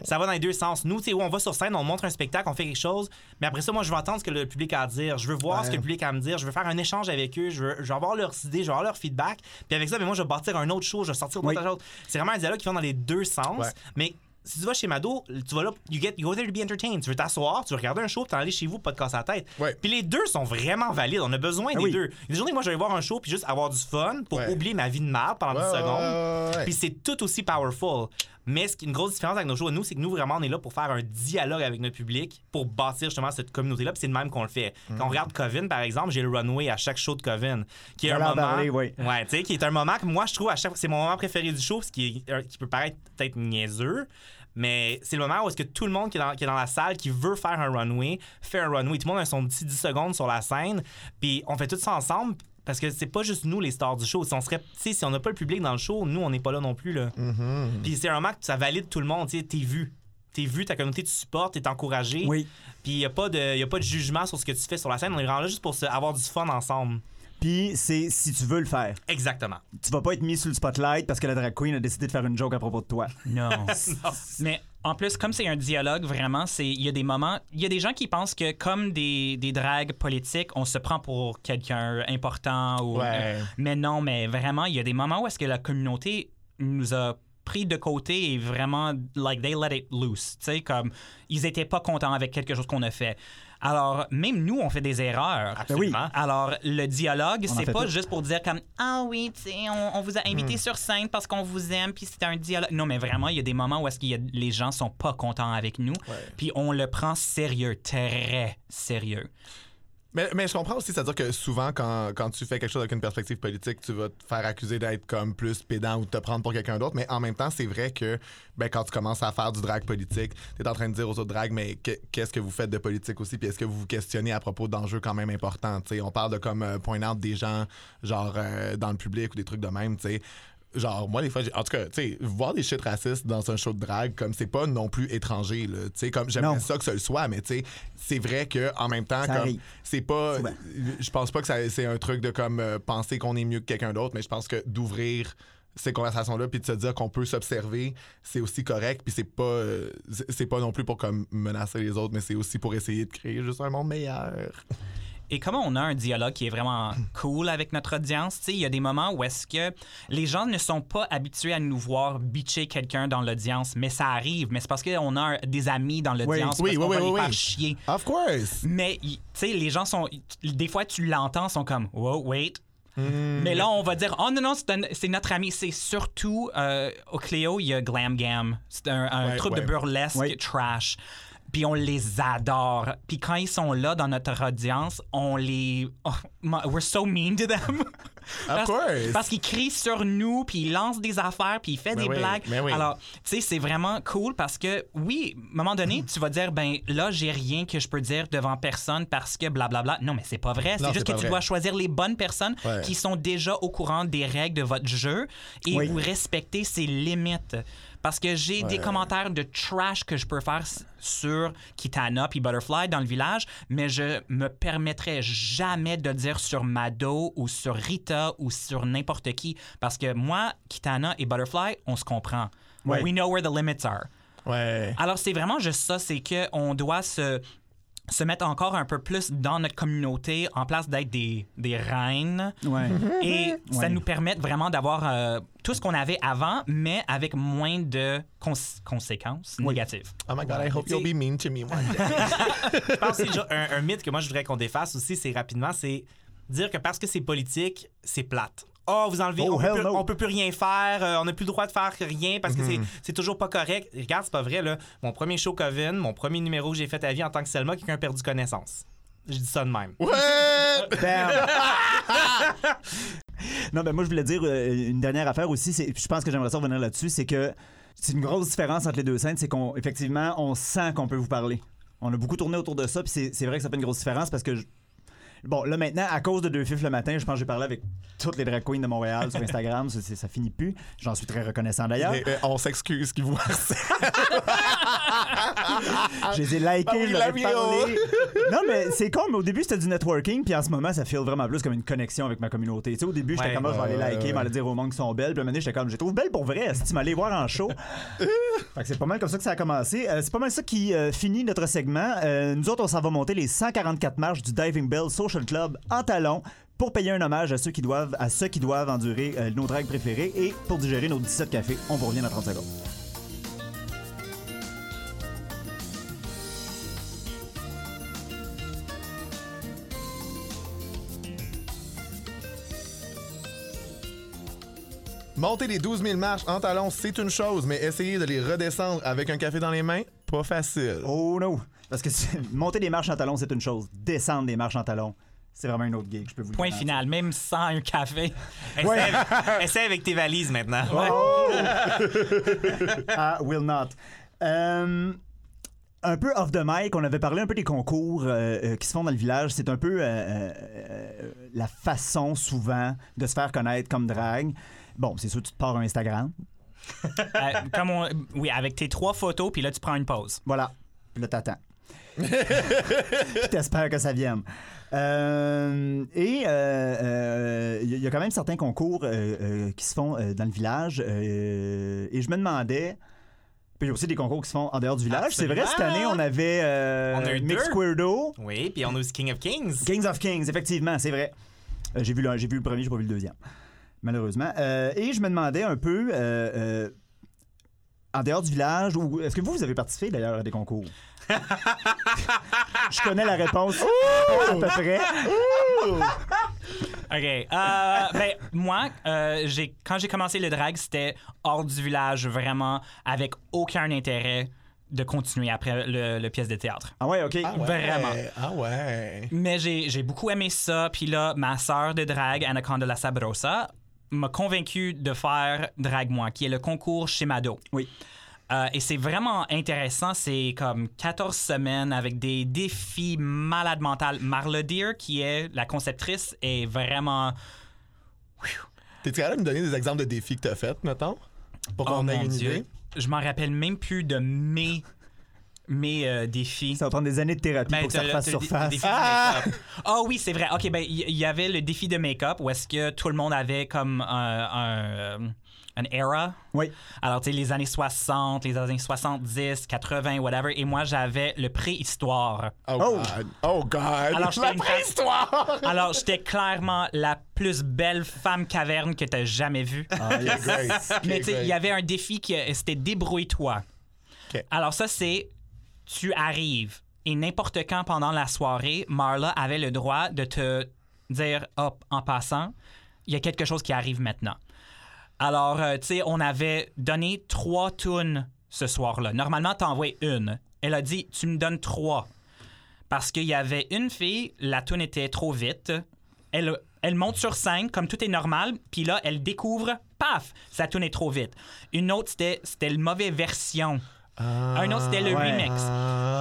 Ça va dans les deux sens. Nous, tu on va sur scène, on montre un spectacle, on fait quelque chose, mais après ça, moi, je veux entendre ce que le public a à dire. Je veux voir Ouais. ce que le public a à me dire. Je veux faire un échange avec eux. Je veux, je veux avoir leurs idées, je veux avoir leur feedback. Puis avec ça, mais moi, je vais bâtir un autre show, je vais sortir d'autres Oui. choses. C'est vraiment un dialogue qui va dans les deux sens. Ouais. Mais si tu vas chez Mado, tu vas là, you, get, you go there to be entertained. Tu veux t'asseoir, tu veux regarder un show, puis t'en aller chez vous, pas te casser la tête. Ouais. Puis les deux sont vraiment valides. On a besoin Ah des oui. deux. Des journées, moi, je vais aller voir un show, puis juste avoir du fun pour Ouais. oublier ma vie de merde pendant Ouais, 10 ouais, secondes. Puis c'est tout aussi powerful. Mais ce qui est une grosse différence avec nos shows, nous, c'est que nous, vraiment, on est là pour faire un dialogue avec notre public, pour bâtir justement cette communauté-là. Puis c'est le même qu'on le fait. Quand on regarde Coven, par exemple, j'ai le runway à chaque show de Coven, qui est un moment. parler, oui. Ouais, tu sais, qui est un moment que moi, je trouve à chaque C'est mon moment préféré du show, ce qui, est- euh, qui peut paraître peut-être niaiseux. Mais c'est le moment où est-ce que tout le monde qui est, dans, qui est dans la salle, qui veut faire un runway, fait un runway. Tout le monde a son petit 10 secondes sur la scène. Puis on fait tout ça ensemble. Parce que c'est pas juste nous les stars du show. Si on serait, tu sais, si on n'a pas le public dans le show, nous on n'est pas là non plus là. Puis c'est un moment que ça valide tout le monde. T'es vu, t'es vu, ta communauté tu supportes, t'es encouragé. Oui. Puis il y a pas de, y a pas de jugement sur ce que tu fais sur la scène. On est vraiment là juste pour se- avoir du fun ensemble. Puis c'est si tu veux le faire. Exactement. Tu vas pas être mis sous le spotlight parce que la drag queen a décidé de faire une joke à propos de toi. Non. Mais en plus, comme c'est un dialogue, vraiment, c'est il y a des moments, il y a des gens qui pensent que comme des, des dragues politiques, on se prend pour quelqu'un important ou. Ouais. mais non, mais vraiment, il y a des moments où est-ce que la communauté nous a pris de côté et vraiment, like, they let it loose. Tu sais, comme, ils étaient pas contents avec quelque chose qu'on a fait. Alors, même nous, on fait des erreurs. Absolument. Alors, le dialogue, c'est pas juste pour dire comme Ah oui, tu sais, on, on vous a invité sur scène parce qu'on vous aime, puis c'est un dialogue. Non, mais vraiment, il y a des moments où est-ce qu'il y a les gens sont pas contents avec nous, puis on le prend sérieux, très sérieux. Mais, mais je comprends aussi, c'est-à-dire que souvent, quand, quand tu fais quelque chose avec une perspective politique, tu vas te faire accuser d'être comme plus pédant ou de te prendre pour quelqu'un d'autre. Mais en même temps, c'est vrai que ben, quand tu commences à faire du drag politique, tu es en train de dire aux autres drags, mais que- qu'est-ce que vous faites de politique aussi? Puis est-ce que vous vous questionnez à propos d'enjeux quand même importants? Tu sais, on parle de comme euh, des gens, genre euh, dans le public ou des trucs de même. sais? Genre, moi, des fois, en tout cas, tu sais, voir des shit racistes dans un show de drag, comme c'est pas non plus étranger, là. Tu sais, comme j'aimerais ça que ce le soit, mais tu sais, c'est vrai que en même temps, Ça comme c'est pas. Je pense pas que c'est un truc de comme euh, penser qu'on est mieux que quelqu'un d'autre, mais je pense que d'ouvrir ces conversations-là puis de se dire qu'on peut s'observer, c'est aussi correct. Puis c'est pas, euh, c'est pas non plus pour comme menacer les autres, mais c'est aussi pour essayer de créer juste un monde meilleur. Et comment on a un dialogue qui est vraiment cool avec notre audience, il y a des moments où est-ce que les gens ne sont pas habitués à nous voir bitcher quelqu'un dans l'audience, mais ça arrive, mais c'est parce qu'on a des amis dans l'audience, Oui, oui, oui, oui, les oui. faire chier. Of course. Mais, y- tu sais, les gens sont. Des fois, tu l'entends, sont comme, wow, wait. Hmm. Mais là, on va dire, oh non, non, c'est notre ami. C'est surtout, euh, au Cléo, il y a Glam Gam. C'est un, un Ouais, truc ouais. de burlesque Ouais. trash. Puis on les adore. Puis quand ils sont là dans notre audience, on les. oh, we're so mean to them. parce course. parce qu'ils crient sur nous, puis ils lancent des affaires, puis ils font Ben des oui, blagues. ben oui. Alors, tu sais, c'est vraiment cool parce que, oui, à un moment donné, tu vas dire, ben là, j'ai rien que je peux dire devant personne parce que blablabla. Non, mais c'est pas vrai. C'est juste que tu vrai. dois choisir les bonnes personnes Ouais. qui sont déjà au courant des règles de votre jeu et Oui. vous respectez ses limites. Parce que j'ai des commentaires de trash que je peux faire sur Kitana puis Butterfly dans le village, mais je me permettrai jamais de dire sur Mado ou sur Rita ou sur n'importe qui. Parce que moi, Kitana et Butterfly, on se comprend. Ouais. We know where the limits are. Ouais. Alors, c'est vraiment juste ça, c'est qu'on doit se, se mettre encore un peu plus dans notre communauté en place d'être des, des reines. Ouais. Et ça Ouais. nous permet vraiment d'avoir euh, tout ce qu'on avait avant, mais avec moins de cons- conséquences négatives. Oh my god, I hope you'll be mean to me one day. Je pense que c'est déjà un, un mythe que moi je voudrais qu'on défasse aussi, c'est rapidement, c'est dire que parce que c'est politique, c'est plate. Oh, vous enlevez, Oh, on, peut plus, no. on peut plus rien faire, euh, on n'a plus le droit de faire rien parce que c'est- c'est toujours pas correct. Regarde, c'est pas vrai, là. Mon premier show Coven, mon premier numéro que j'ai fait à vie en tant que Selma, quelqu'un a perdu connaissance. Je dis ça de même. Bam! non, ben moi, je voulais dire euh, une dernière affaire aussi. Je pense que j'aimerais ça revenir là-dessus. C'est que c'est une grosse différence entre les deux scènes. C'est qu'on, effectivement, on sent qu'on peut vous parler. On a beaucoup tourné autour de ça. Puis c'est- c'est vrai que ça fait une grosse différence parce que. Je- Bon, là maintenant, à cause de Deux Fifs le matin, je pense que j'ai parlé avec toutes les drag queens de Montréal sur Instagram. ça, ça finit plus. J'en suis très reconnaissant d'ailleurs. Euh, on s'excuse qui vous Je les ai likés, Ah oui, je parlé. Non, mais c'est con, mais au début, c'était du networking, puis en ce moment, ça file vraiment plus comme une connexion avec ma communauté. Tu sais, au début, j'étais Ouais. comme, Ah, je vais aller liker, ouais. m'aller dire au monde qui sont belles, puis à un moment donné, j'étais comme, je les trouve belles pour vrai, si tu m'allais voir en show? fait que c'est pas mal comme ça que ça a commencé. Euh, c'est pas mal ça qui euh, finit notre segment. Euh, nous autres, on s'en va monter les 144 marches du Diving Bell Social Club en talons pour payer un hommage à ceux qui doivent, à ceux qui doivent endurer euh, nos dragues préférées et pour digérer nos 17 cafés. On vous revient dans 30 secondes. Monter les 12 000 marches en talons, c'est une chose, mais essayer de les redescendre avec un café dans les mains, pas facile. Oh non! Parce que monter des marches en talons, c'est une chose. Descendre des marches en talons, c'est vraiment une autre gig, je peux vous Point final, même sans un café. Essaie, avec, essaie avec tes valises maintenant. Ah, will not. Euh, un peu off the mic, on avait parlé un peu des concours euh, euh, qui se font dans le village. C'est un peu euh, la façon souvent de se faire connaître comme drague. Bon, c'est sûr, tu te pars un Instagram. Comme on- oui, avec tes trois photos, puis là, tu prends une pause. Voilà. Puis là, t'attends. T'espères que ça vienne. Euh, et euh, euh, il y a quand même certains concours euh, euh, qui se font euh, dans le village. euh, et je me demandais. Puis il y a aussi des concours qui se font en dehors du village. C'est vrai, cette année, on avait euh, On a eu Mix. Oui, puis on a aussi King of Kings. Kings of Kings, effectivement, c'est vrai. Euh, j'ai, vu vu le premier, j'ai pas vu le deuxième, malheureusement. Euh, et je me demandais un peu, euh, euh, en dehors du village, ou est-ce que vous, vous avez participé d'ailleurs à des concours? je connais la réponse à peu près. OK. Euh, ben, moi, euh, j'ai, quand j'ai commencé le drag, c'était hors du village, vraiment, avec aucun intérêt de continuer après le, le pièce de théâtre. Ah ouais, OK. Ah ouais. Vraiment. Ah ouais. Mais j'ai, j'ai beaucoup aimé ça. Puis là, ma sœur de drag, Anaconda La Sabrosa, m'a convaincu de faire Drag Moi, qui est le concours chez Mado. Oui. Euh, et c'est vraiment intéressant. C'est comme 14 semaines avec des défis malades mentales. Marla Deer, qui est la conceptrice, est vraiment. T'es-tu capable de me donner des exemples de défis que t'as fait, mettons? Pour Oh qu'on ait mon une Dieu. idée? Je m'en rappelle même plus de mes, mes euh, défis. Ça va prendre des années de thérapie Ben, pour que ça t'as refasse t'as surface. Ah oui, c'est vrai. OK, ben il y, y avait le défi de make-up où est-ce que tout le monde avait comme un, un, un era. Oui. Alors, tu sais, les années 60, les années 70, 80, whatever. Et moi, j'avais le préhistoire. Oh, Oh. God. Oh God. Alors, j'étais La préhistoire. Alors, j'étais clairement la plus belle femme caverne que tu as jamais vue. Ah, yes. Mais tu sais, il y avait un défi qui euh, c'était débrouille-toi. OK. Alors ça c'est tu arrives et n'importe quand pendant la soirée, Marla avait le droit de te dire hop en passant, il y a quelque chose qui arrive maintenant. Alors euh, tu sais, on avait donné trois tunes ce soir-là. Normalement, t'envoies une. Elle a dit tu me donnes trois. Parce qu'il y avait une fille, la tune était trop vite. Elle, monte sur scène comme tout est normal, puis là, elle découvre, paf, sa tune est trop vite. Une autre, c'était, c'était une mauvaise version. Un autre, c'était le ouais. remix.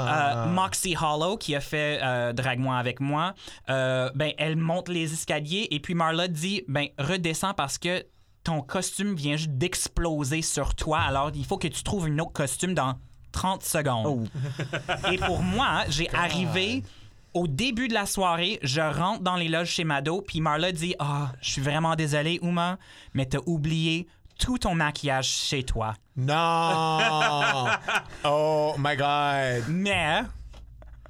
Ah. Euh, Moxie Hollow, qui a fait euh, Drag-moi avec moi, euh, ben, elle monte les escaliers et puis Marla dit ben, redescends parce que ton costume vient juste d'exploser sur toi. Alors, il faut que tu trouves un autre costume dans 30 secondes. Oh. Et pour moi, j'ai arrivé au début de la soirée, je rentre dans les loges chez Mado, puis Marla dit Ah, je suis vraiment désolé, Uma, mais t'as oublié tout ton maquillage chez toi. Non! oh my God! Mais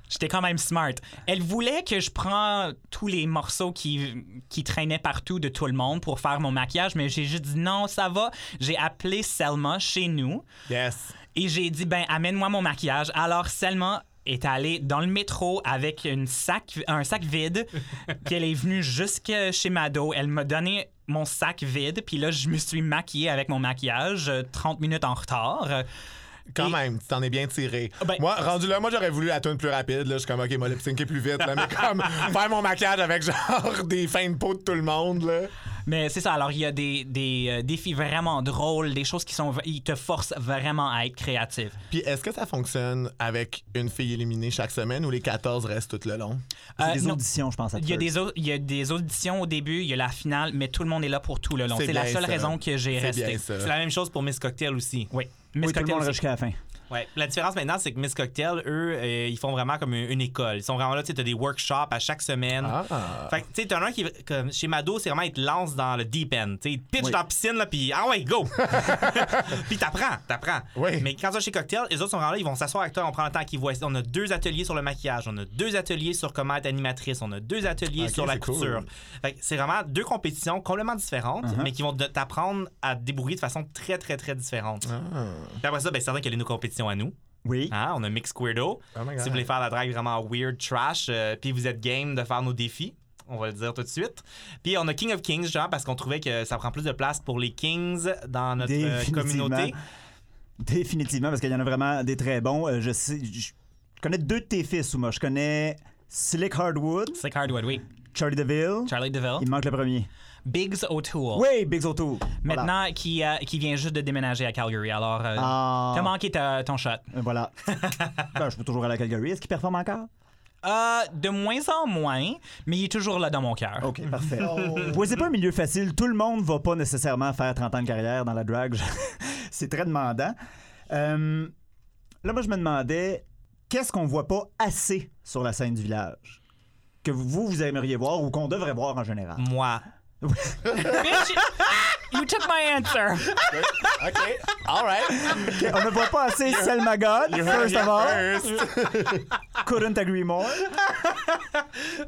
j'étais quand même smart. Elle voulait que je prends tous les morceaux qui, qui traînaient partout de tout le monde pour faire mon maquillage, mais j'ai juste dit non, ça va. J'ai appelé Selma chez nous Yes. et j'ai dit ben amène-moi mon maquillage. Alors Selma est allée dans le métro avec une sac, un sac vide, puis elle est venue jusque chez Mado. Elle m'a donné mon sac vide, puis là, je me suis maquillée avec mon maquillage, euh, 30 minutes en retard. Quand Et- même, tu t'en es bien tiré. Ben- moi, rendu là, moi, j'aurais voulu la tune plus rapide. Là. Je suis comme, OK, moi, le est plus vite. Là, mais comme, faire mon maquillage avec genre des fins de peau de tout le monde. Là. Mais c'est ça. Alors, il y a des, des euh, défis vraiment drôles, des choses qui sont. Ils te forcent vraiment à être créatif. Puis, est-ce que ça fonctionne avec une fille éliminée chaque semaine ou les 14 restent tout le long? Euh, des non. auditions, je pense. À Il y, a des au- il y a des auditions au début, il y a la finale, mais tout le monde est là pour tout le long. C'est la seule ça. raison que j'ai C'est resté. bien ça. C'est la même chose pour Miss Cocktail aussi. Oui. Oui, Miss tout le monde jusqu'à la fin. Ouais. La différence maintenant, c'est que Miss Cocktail, eux, euh, ils font vraiment comme une, une école. Ils sont vraiment là, tu sais, t'as des workshops à chaque semaine. Ah. Fait que, tu sais, t'en as un qui, comme chez Mado, c'est vraiment, il te lance dans le deep end. Tu sais, il te pitch Oui. dans la piscine, là, puis ah ouais, go! puis t'apprends, t'apprends. Oui. Mais quand tu chez Cocktail, les autres sont vraiment là, ils vont s'asseoir avec toi, on prend le temps qu'ils voient. On a deux ateliers sur le maquillage, on a deux ateliers sur comment être animatrice, on a deux ateliers sur la cool. couture. Fait que c'est vraiment deux compétitions complètement différentes, Uh-huh. mais qui vont t'apprendre à te débrouiller de façon très, très, très différente. Ah. Puis après ça, ben, c'est certain qu'il y a nos compétitions à nous. Oui. Hein, on a Mix Queerdo. Oh si vous voulez faire la drague vraiment weird, trash, euh, puis vous êtes game de faire nos défis, on va le dire tout de suite. Puis on a King of Kings, genre, parce qu'on trouvait que ça prend plus de place pour les Kings dans notre euh, communauté. Définitivement, parce qu'il y en a vraiment des très bons. Euh, je, sais, je connais deux de tes fils, Ouma. Je connais Slick Hardwood, Slick Hardwood, oui. Charlie DeVille. Charlie DeVille. Il me manque le premier. Biggs O'Toole. Oui, Big O'Toole. Voilà. Maintenant, qui, euh, qui vient juste de déménager à Calgary. Alors, euh, Ah. t'as manqué ta- ton shot. Euh, Voilà. Ben, je peux toujours aller à Calgary. Est-ce qu'il performe encore? Euh, de moins en moins, mais il est toujours là dans mon cœur. OK, parfait. Ouais, c'est pas un milieu facile. Tout le monde va pas nécessairement faire 30 ans de carrière dans la drag. c'est très demandant. Euh, là, moi, je me demandais, qu'est-ce qu'on voit pas assez sur la scène du village? Que vous, vous aimeriez voir ou qu'on devrait voir en général? Moi. Bitch, you took my answer. OK. All right. On ne voit pas assez Selma God, first of all. Couldn't agree more.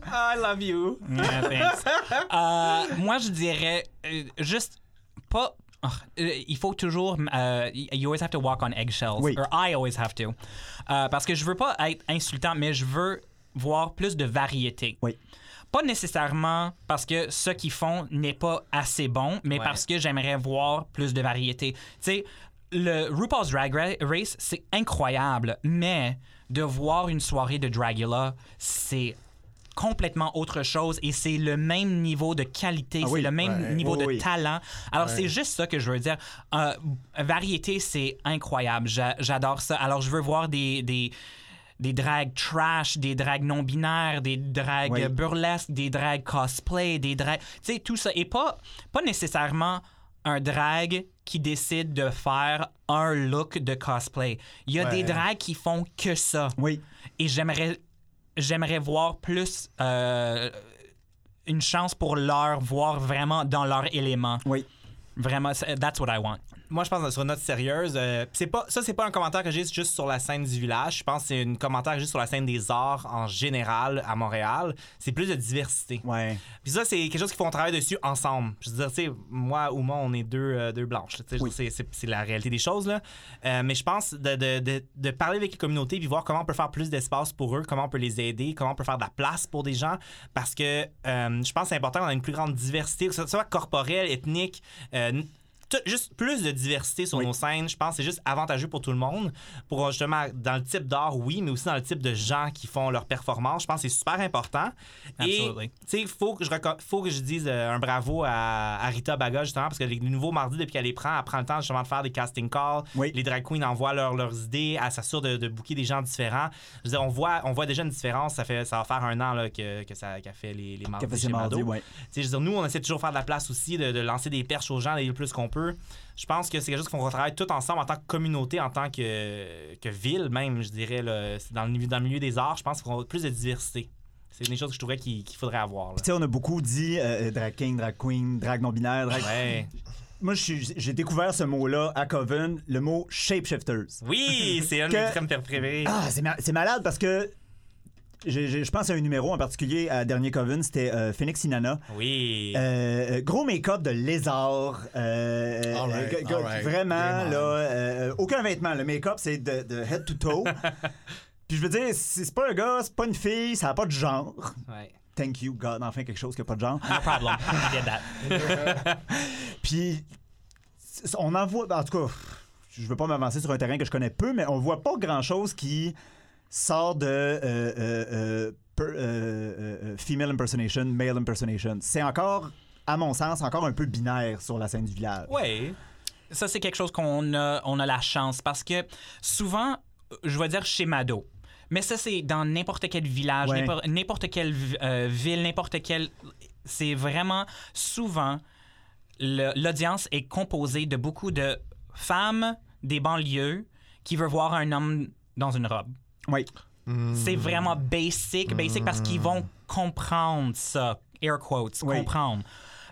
I love you. Yeah, thanks. Euh, moi, je dirais euh, juste pas. Ah, euh, il faut toujours. euh, you always have to walk on eggshells. Oui. Or I always have to. Euh, parce que je veux pas être insultant, mais je veux voir plus de variété. Oui. Pas nécessairement parce que ce qu'ils font n'est pas assez bon, mais Ouais. parce que j'aimerais voir plus de variété. Tu sais, le RuPaul's Drag Ra- Race, c'est incroyable, mais de voir une soirée de Dragula, c'est complètement autre chose et c'est le même niveau de qualité, Ah c'est le même ouais, niveau oui, de oui. talent. Alors c'est juste ça que je veux dire. Euh, variété, c'est incroyable. J'a- J'adore ça. Alors je veux voir des, des des drags trash, des drags non binaires, des drags Oui. burlesques, des drags cosplay, des drags, tu sais tout ça et pas pas nécessairement un drag qui décide de faire un look de cosplay. Il y a Ouais. des drags qui font que ça. Oui. Et j'aimerais j'aimerais voir plus euh, une chance pour leur voir vraiment dans leur élément. Oui. Vraiment, c'est- that's what I want. Moi, je pense que sur une note sérieuse, euh, c'est pas ça, c'est pas un commentaire que j'ai juste sur la scène du village. Je pense que c'est un commentaire juste sur la scène des arts en général à Montréal. C'est plus de diversité. Ouais. Puis ça, c'est quelque chose qu'il faut travailler dessus ensemble. Je veux dire, tu sais, moi ou moi, on est deux, euh, deux blanches. Oui. c'est- la réalité des choses. Là. Euh, mais je pense de, de, de, de parler avec les communautés puis voir comment on peut faire plus d'espace pour eux, comment on peut les aider, comment on peut faire de la place pour des gens. Parce que euh, je pense que c'est important qu'on ait une plus grande diversité, que ce soit corporelle, ethnique. Juste plus de diversité sur Oui. nos scènes, je pense c'est juste avantageux pour tout le monde. Pour justement, dans le type d'art, oui, mais aussi dans le type de gens qui font leur performance, je pense que c'est super important. Absolutely. Et tu sais, il faut, que je faut que je dise euh, un bravo à, à Rita Baga, justement, parce que les nouveaux mardis, depuis qu'elle les prend, elle prend le temps justement de faire des casting calls. Oui. Les drag queens envoient leurs- leurs idées, elle s'assure de, de booker des gens différents. Je veux dire, on voit, on voit déjà une différence. Ça, fait, ça va faire un an là, que, que ça qu'elle fait les, les mardis Café chez mardi, ouais. Je veux dire, nous, on essaie de toujours faire de la place aussi, de, de lancer des perches aux gens, le plus qu'on peut. Je pense que c'est quelque chose qu'on retravaille tout ensemble en tant que communauté, en tant que, que ville, même, je dirais. là. Dans, le, milieu- dans le milieu des arts, je pense qu'on a plus de diversité. C'est une des choses que je trouverais qu'il faudrait avoir. Tu sais, on a beaucoup dit euh, drag king, drag queen, drag non binaire, drag. Ouais. Moi, j'ai découvert ce mot-là à Coven, le mot shapeshifters. Oui, c'est un de mes préférés. Ah, c'est ma- c'est malade parce que je pense à un numéro en particulier à dernier Coven, c'était euh, Phoenix Inanna. Oui. Euh, euh, gros make-up de lézard. euh, All right, euh, all. Vraiment, là, euh, aucun vêtement. Le make-up, c'est de, de head to toe. Puis je veux dire, c'est pas un gars, c'est pas une fille, ça n'a pas de genre. Ouais. Thank you, God, enfin quelque chose qui n'a pas de genre. No problem. I did that. Puis on en voit, en tout cas, je veux pas m'avancer sur un terrain que je connais peu, mais on voit pas grand-chose qui sort de euh, euh, euh, per- female impersonation, male impersonation. C'est encore, à mon sens, encore un peu binaire sur la scène du village. Ouais. Ça, c'est quelque chose qu'on a, on a la chance parce que souvent, je vais dire chez Mado, mais ça, c'est dans n'importe quel village, Ouais. n'importe- quelle euh, ville, n'importe quel. C'est vraiment souvent l'audience est composée de beaucoup de femmes des banlieues qui veulent voir un homme dans une robe. Oui. C'est vraiment basic, basic parce qu'ils vont comprendre ça, air quotes, Oui. comprendre.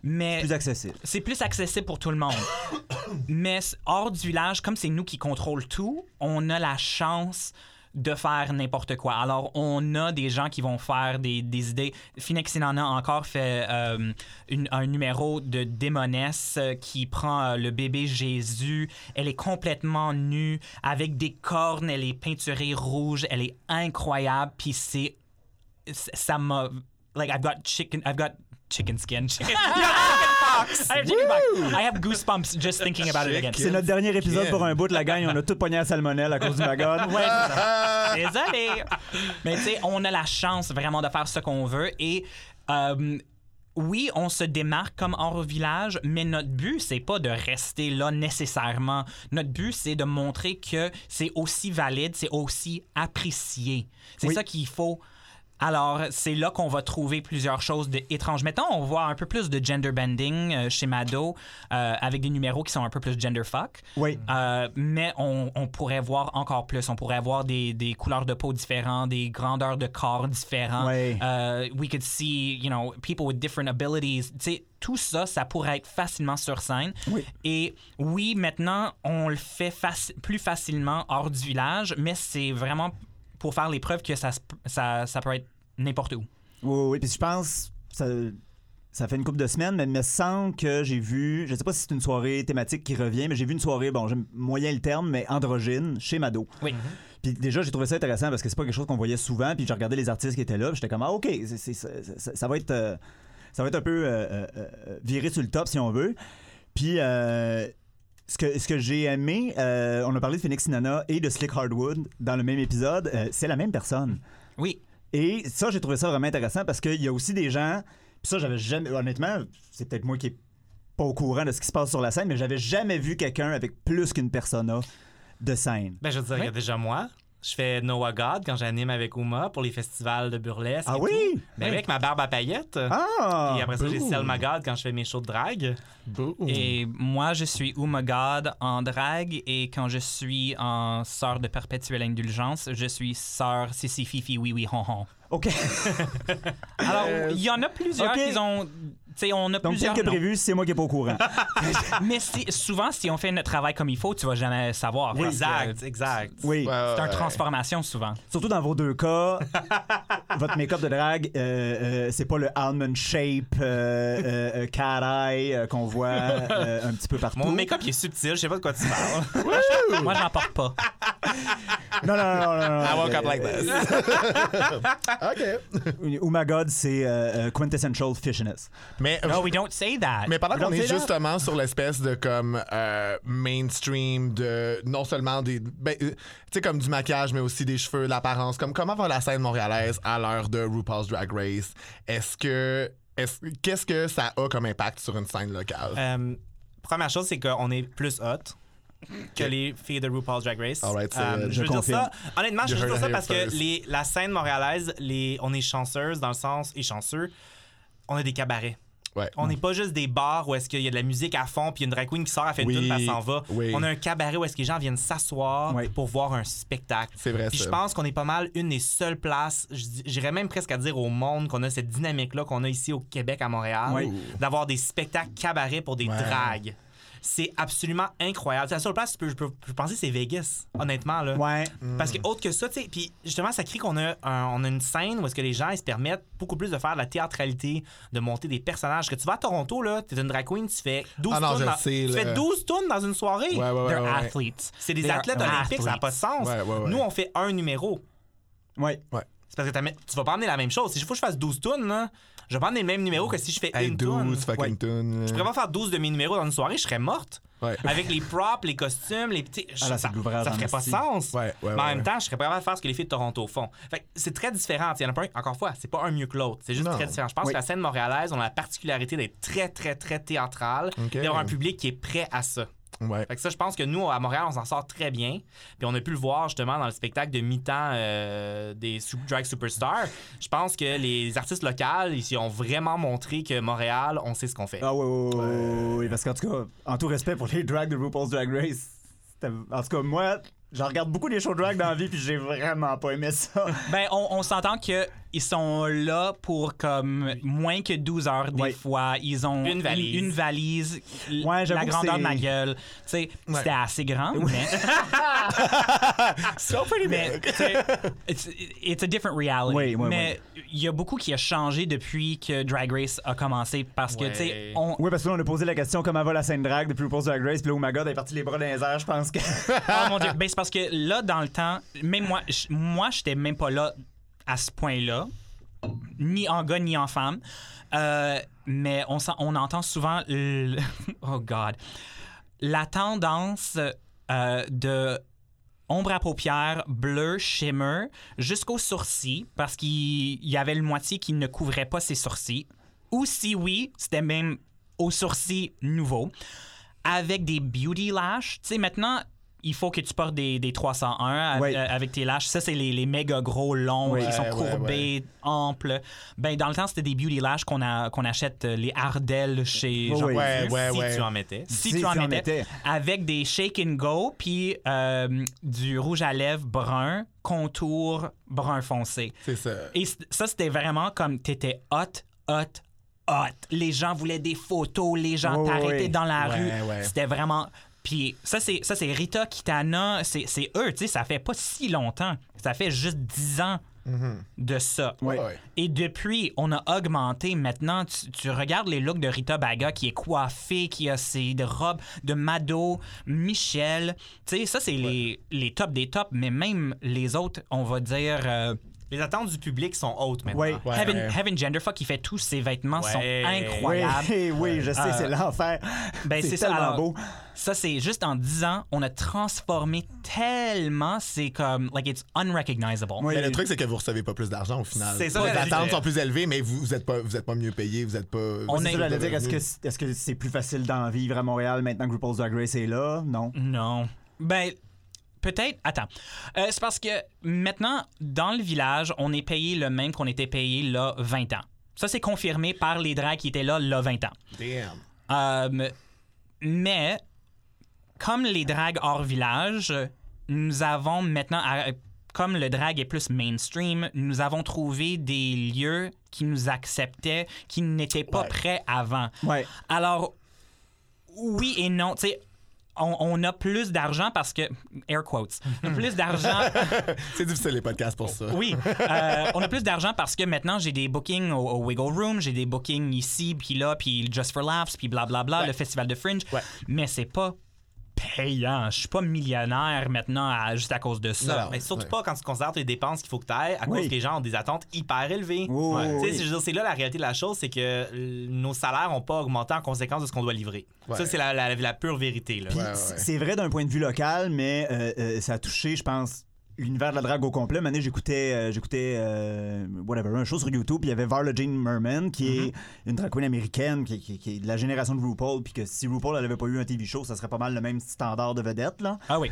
Mais Plus accessible. c'est plus accessible pour tout le monde. Mais hors du village, comme c'est nous qui contrôlons tout, on a la chance de faire n'importe quoi. Alors, on a des gens qui vont faire des, des idées. Phoenix Inanna a encore fait euh, une- un numéro de démonesse euh, qui prend euh, le bébé Jésus. Elle est complètement nue, avec des cornes, elle est peinturée rouge, elle est incroyable, puis c'est... Ça m'a like I've got chicken I've got chicken skin. Chicken, I have. I have chicken pox. I have goosebumps just thinking about it again. C'est notre dernier épisode pour un bout de la gang. On a tout pogné à salmonelle à cause du magone. Ouais. Désolé. Mais tu sais, on a la chance vraiment de faire ce qu'on veut et euh, oui, on se démarque comme hors village, mais notre but, c'est pas de rester là nécessairement. Notre but, c'est de montrer que c'est aussi valide, c'est aussi apprécié. C'est Oui. ça qu'il faut. Alors, c'est là qu'on va trouver plusieurs choses d'étranges. Mettons, on voit un peu plus de gender bending euh, chez Mado, euh, avec des numéros qui sont un peu plus gender fuck. Oui. Euh, mais on, on pourrait voir encore plus. On pourrait avoir des, des couleurs de peau différentes, des grandeurs de corps différents. Ouais. Euh, we could see, you know, people with different abilities. Tu sais, tout ça, ça pourrait être facilement sur scène. Oui. Et oui, maintenant, on le fait faci- plus facilement hors du village, mais c'est vraiment pour faire les preuves que ça, ça, ça peut être n'importe où. Oui, oui. Puis je pense, ça, ça fait une couple de semaines, mais il me semble que j'ai vu, je sais pas si c'est une soirée thématique qui revient, mais j'ai vu une soirée, bon, j'aime moyen le terme, mais androgyne chez Mado. Oui. Puis déjà, j'ai trouvé ça intéressant parce que c'est pas quelque chose qu'on voyait souvent. Puis j'ai regardé les artistes qui étaient là, puis j'étais comme, ah, OK, ça, ça- ça va être, euh, ça va être un peu euh, euh, euh, viré sur le top, si on veut. Puis euh, ce que, ce que j'ai aimé, euh, on a parlé de Phoenix Nana et de Slick Hardwood dans le même épisode, euh, c'est la même personne. Oui. Et ça, j'ai trouvé ça vraiment intéressant parce qu'il y a aussi des gens. Puis ça, j'avais jamais. Honnêtement, c'est peut-être moi qui est pas au courant de ce qui se passe sur la scène, mais j'avais jamais vu quelqu'un avec plus qu'une persona de scène. Ben, je veux dire, il y a déjà moi. Je fais Noah God quand j'anime avec Uma pour les festivals de burlesque. Ah et oui? tout. Ben, avec ma barbe à paillettes. Ah! Et après ça, j'ai. Selma God quand je fais mes shows de drague. Boom. Et moi, je suis Uma God en drague et quand je suis en sœur de perpétuelle indulgence, je suis sœur Sissi Fifi Oui Oui Hon Hon. OK. Alors, il y en a plusieurs qui ont... Tu sais, on a Donc, plusieurs que noms. prévu, c'est moi qui est pas au courant. Mais si- souvent, si on fait notre travail comme il faut, tu vas jamais savoir. que Exact, exact. Oui. Ouais, ouais, C'est une transformation souvent. Surtout dans vos deux cas, votre make-up de drague, euh, euh, c'est pas le almond shape, euh, euh, euh, cat eye euh, qu'on voit euh, un petit peu partout. Mon make-up il est subtil, je sais pas de quoi tu parles. Moi, j'en porte pas. Non, non, non, non, non. I woke up like this. OK. Oh my God, c'est euh, euh, quintessential fishiness. Mais, No, we don't say that. mais pendant qu'on est justement sur l'espèce de comme euh, mainstream de non seulement des ben, tu sais comme du maquillage mais aussi des cheveux, l'apparence, comme comment va la scène montréalaise à l'heure de RuPaul's Drag Race? Est-ce que est-ce- qu'est-ce que ça a comme impact sur une scène locale? Première chose, c'est qu'on est plus hot que les filles de RuPaul's Drag Race. All right, c'est- Euh, je je veux dire ça. Honnêtement, je veux dire ça parce que les, la scène montréalaise, les, on est chanceuse dans le sens, et chanceux, on a des cabarets. Ouais. On n'est pas juste des bars où est-ce qu'il y a de la musique à fond puis il y a une drag queen qui sort, elle fait une Oui, tune, puis elle s'en va. oui. On a un cabaret où est-ce que les gens viennent s'asseoir Oui. pour voir un spectacle. C'est vrai, Puis ça. je pense qu'on est pas mal une des seules places, j'irais même presque à dire au monde qu'on a cette dynamique-là qu'on a ici au Québec, à Montréal, Oui. d'avoir des spectacles cabarets pour des Ouais. dragues. C'est absolument incroyable. C'est la seule place, je peux, je peux- je peux penser que c'est Vegas, honnêtement. Là. Ouais. Parce que autre que ça, tu sais, puis justement, ça crée qu'on a, un- on a une scène où est-ce que les gens ils se permettent beaucoup plus de faire de la théâtralité, de monter des personnages. Que tu vas à Toronto, là, t'es une drag queen, tu fais 12 Ah non, je dans, sais, tu là. fais 12 tunes dans une soirée. Ouais, ouais, ouais, They're ouais, ouais. athletes. C'est des They are athlètes olympiques, ça n'a pas de sens. Ouais, ouais, ouais. Nous, on fait un numéro. Ouais. C'est parce que tu vas pas amener la même chose. Si il faut que je fasse 12 tunes, là, je vais pas amener le même numéro que si je fais Hey, une 12 tune. Ouais. tunes. Je pourrais pas faire 12 de mes numéros dans une soirée, je serais morte. Ouais. Avec les props, les costumes, les petits. Ah, là, ça, l'ouvrage ça ferait pas de sens. Ouais, ouais, Mais en même temps, je serais pas capable de faire ce que les filles de Toronto font. Fait c'est très différent. Il y en a pas un, encore une fois, c'est pas un mieux que l'autre. C'est juste Non. très différent. Je pense que la scène montréalaise, on a la particularité d'être très, très, très théâtrale, Ok. d'avoir un public qui est prêt à ça. Ouais. Fait que ça, je pense que nous, à Montréal, on s'en sort très bien. Puis on a pu le voir justement dans le spectacle de mi-temps euh, des Drag Superstars. Je pense que les artistes locaux, ici, ont vraiment montré que Montréal, on sait ce qu'on fait. Ah oui, oui, oui, oui, oui, parce qu'en tout cas, en tout respect pour les drags de RuPaul's Drag Race, en tout cas, moi, je regarde beaucoup les shows drag dans la vie, puis j'ai vraiment pas aimé ça. Ben, on, on s'entend qu'ils sont là pour comme moins que 12 heures des Ouais. fois. Ils ont Une valise. une valise, Ouais, la grandeur de ma gueule. Tu sais, c'était assez grand, mais, So pretty mais big. it's, it's a different reality. Oui, oui, mais il y a beaucoup qui a changé depuis que Drag Race a commencé parce que, Ouais. tu sais, on, Oui, parce que là, on a posé la question comment va la scène drag depuis RuPaul's Drag Race, puis là, oh my god, elle est partie les bras dans les airs, je pense que. Oh mon dieu. Ben, c'est parce que là, dans le temps, même moi, moi, j'étais même pas là à ce point-là. ni en gars ni en femme. Euh, mais on, entend souvent, oh God, la tendance euh, de ombre à paupières, bleu, shimmer, jusqu'aux sourcils, parce qu'il y avait le moitié qui ne couvrait pas ses sourcils. Ou si oui, c'était même aux sourcils nouveaux, avec des beauty lashes. Tu sais, maintenant, il faut que tu portes des, des 301 a- Ouais. euh, avec tes lashes. Ça, c'est les, les méga gros longs qui sont courbés, amples. Ben, dans le temps, c'était des beauty lashes qu'on a- qu'on achète euh, les Ardelles chez Oui, Jean oui. Ouais, ouais, si ouais. tu en mettais. si, Si tu en tu en mettais, avec des shake and go puis euh, du rouge à lèvres brun contour brun foncé C'est ça. et ça c'était vraiment comme t'étais hot hot hot les gens voulaient des photos les gens t'arrêtaient oui. dans la Ouais, rue ouais. c'était vraiment puis ça c'est ça c'est Rita Kitana c'est c'est eux tu sais ça fait pas si longtemps ça fait juste 10 ans de ça Ouais. Ouais. et depuis, on a augmenté. Maintenant, tu, tu regardes les looks de Rita Baga qui est coiffée, qui a ses de robes de Mado, Michel. Tu sais, ça, c'est les, les tops des tops, mais même les autres, on va dire. euh, Les attentes du public sont hautes maintenant. Ouais. Ouais. Heaven, Heaven Genderfuck qui fait tous ses vêtements Ouais. sont Oui, incroyables. oui, je sais, Euh, c'est l'enfer. Ben, c'est ça. tellement alors, beau. Ça, c'est juste en 10 ans, on a transformé tellement, c'est comme, like, it's unrecognizable. Oui. Mais le truc, c'est que vous recevez pas plus d'argent au final. C'est ça, Les attentes sont plus élevées, mais vous, vous êtes pas, vous êtes pas mieux payé, vous êtes pas. On est- j'allais dire, est-ce que est-ce que c'est plus facile d'en vivre à Montréal maintenant que RuPaul's Drag Race est là? Non. Non. Ben, peut-être. Attends. Euh, c'est parce que maintenant, dans le village, on est payé le même qu'on était payé là 20 ans. Ça, c'est confirmé par les drags qui étaient là là 20 ans. Damn. Euh, mais, comme les drags hors village, nous avons maintenant, comme le drag est plus mainstream, nous avons trouvé des lieux qui nous acceptaient, qui n'étaient pas Ouais. prêts avant. Ouais. Alors, oui et non. Tu sais, on, on a plus d'argent parce que, air quotes, plus d'argent C'est difficile les podcasts pour ça. oui, euh, on a plus d'argent parce que maintenant j'ai des bookings au, au Wiggle Room, j'ai des bookings ici, puis là, puis Just for Laughs, puis blablabla, Ouais. le festival de Fringe. Ouais. Mais c'est pas payant. Je suis pas millionnaire maintenant à- juste à cause de ça. Non. Mais surtout Ouais. pas quand tu considères les dépenses qu'il faut que tu ailles à cause que les gens ont des attentes hyper élevées. Sais, oui. c'est- je veux dire, c'est là la réalité de la chose, c'est que euh, nos salaires n'ont pas augmenté en conséquence de ce qu'on doit livrer. Ouais. Ça, c'est la, la- la pure vérité. Ouais, ouais, ouais. c'est vrai d'un point de vue local, mais euh, euh, ça a touché, je pense, l'univers de la drague au complet. Maintenant, j'écoutais, euh, j'écoutais, euh, whatever, un show sur YouTube, puis il y avait Varla Jane Merman, qui Mm-hmm. est une drag queen américaine, qui, qui- qui est de la génération de RuPaul, puis que si RuPaul n'avait pas eu un TV show, ça serait pas mal le même standard de vedette, là. Ah oui.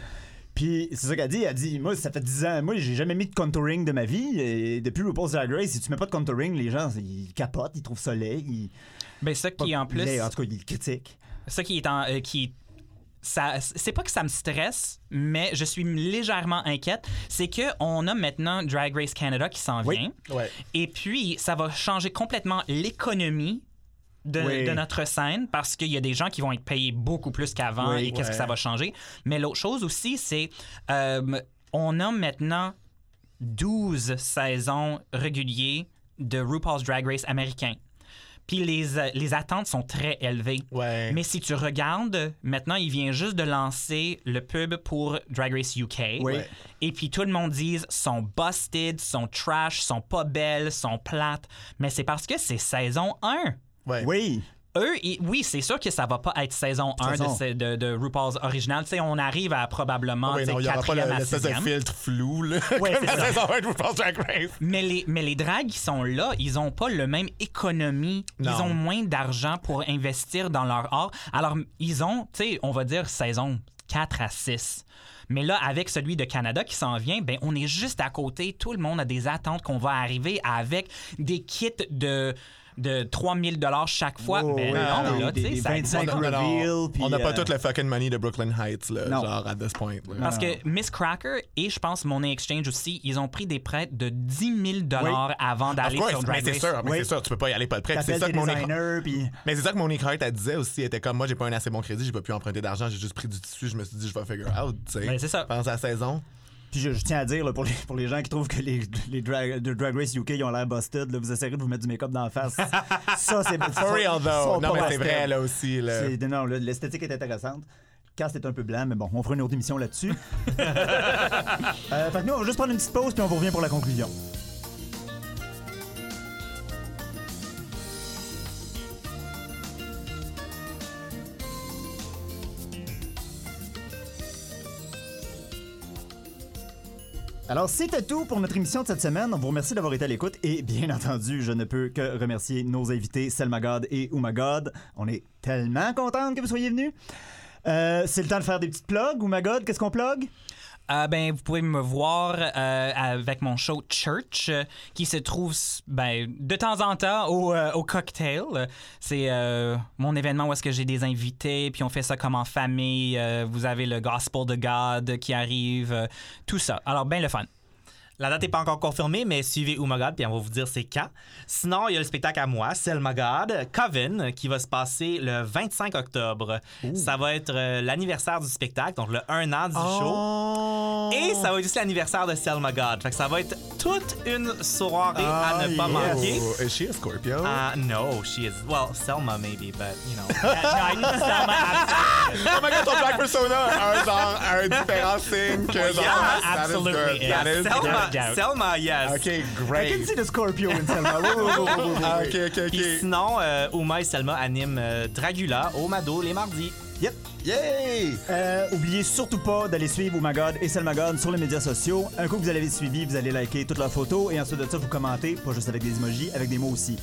Puis c'est ça qu'elle dit. Elle dit Moi, ça fait 10 ans. Moi, j'ai jamais mis de contouring de ma vie. Et depuis RuPaul's Drag Race, si tu mets pas de contouring, les gens, ils capotent, ils trouvent ça laid. Ils... Ben ça qui en plus, en tout cas, ils critiquent. ça qui est en, euh, qui c'est pas que ça me stresse, mais je suis légèrement inquiète, c'est que on a maintenant Drag Race Canada qui s'en Oui. vient. Ouais. Et puis, ça va changer complètement l'économie de, Oui. de notre scène parce qu'il y a des gens qui vont être payés beaucoup plus qu'avant Oui. et qu'est-ce que ça va changer. Mais l'autre chose aussi, c'est euh, on a maintenant 12 saisons réguliers de RuPaul's Drag Race américain. Puis les, euh, les attentes sont très élevées. Ouais. Mais si tu regardes, maintenant, il vient juste de lancer le pub pour Drag Race UK. Ouais. Et puis tout le monde dit sont busted, sont trash, sont pas belles, sont plates. Mais c'est parce que c'est saison 1. Ouais. Oui. Eux, ils- oui, c'est sûr que ça va pas être saison 1 de, RuPaul's original. On arrive à probablement sais, non, il n'y aura pas l'espèce de filtre flou, là. Ouais, comme c'est la saison 1 de RuPaul's Drag Race. Mais les, mais les drags qui sont là, ils ont pas le même économie. Ils ont moins d'argent pour investir dans leur art. Alors, ils ont, tu sais, on va dire saison 4 à 6. Mais là, avec celui de Canada qui s'en vient, ben, on est juste à côté. Tout le monde a des attentes qu'on va arriver avec des kits de, de 3000 chaque fois. Oh, ben oui, non, là, tu sais, des ça 25 existe. Non, non, reveal, puis, on n'a pas euh, tout le fucking money de Brooklyn Heights, là, Non. genre, at this point. là. Parce que Miss Cracker et je pense Money Exchange aussi, ils ont pris des prêts de 10 000 avant Of d'aller sur mais Drag c'est Race. sûr, mais Oui. c'est sûr, tu peux pas y aller pas de prêt. C'est ça que puis... mais c'est ça que Monique Hart elle disait aussi, elle était comme moi, j'ai pas un assez bon crédit, j'ai pas pu emprunter d'argent, j'ai juste pris du tissu, je me suis dit je vais figure out, tu sais. Ben, c'est ça. Pendant la saison. Puis je, je tiens à dire, là, pour, les, pour les gens qui trouvent que les, les drag, de Drag Race UK ils ont l'air busted, là, vous essayerez de vous mettre du make-up dans la face. ça, c'est... For real though. Non, mais c'est vrai là aussi. Là. C'est- Non, l'esthétique est intéressante. Cast est un peu blanc, mais bon, on fera une autre émission là-dessus. euh, fait que nous, on va juste prendre une petite pause, puis on vous revient pour la conclusion. Alors, c'était tout pour notre émission de cette semaine. On vous remercie d'avoir été à l'écoute et bien entendu, je ne peux que remercier nos invités Selma God et Uma God. On est tellement contents que vous soyez venus. Euh, c'est le temps de faire des petites plugs. Uma God, qu'est-ce qu'on plug? Euh, ben, vous pouvez me voir euh, avec mon show Church, euh, qui se trouve ben, de temps en temps au, euh, au cocktail. C'est mon événement où est-ce que j'ai des invités, puis on fait ça comme en famille. Vous avez le Gospel de God qui arrive, tout ça. Alors, ben le fun. La date n'est pas encore confirmée, mais suivez Umagod, puis on va vous dire c'est quand. Sinon, il y a le spectacle à moi, Selma God, Coven, qui va se passer le 25 octobre. Ça va être euh, l'anniversaire du spectacle, donc le 1 an du show. Oh! Et ça va être aussi l'anniversaire de Selma God. Fait que ça va être toute une soirée à ne pas yes. manquer. Oh, is she a Scorpio? Uh, no, she is. Well, Selma maybe, but you know. oh my god, ton drag persona! Un genre, un différent signe que genre. Yeah, that is absolutely, good. That is Selma, doubt. Selma, yes. Okay, I great. can see the Scorpio in Selma. Ah, ok, ok, Puis ok. sinon, euh, Uma et Selma animent euh, Dragula au Mado les mardis. Yep. Yay! Euh, oubliez surtout pas d'aller suivre Umagod et Selmagod sur les médias sociaux. Un coup que vous allez les suivi, vous allez liker toutes leurs photos et ensuite de ça, vous commentez, pas juste avec des emojis, avec des mots aussi.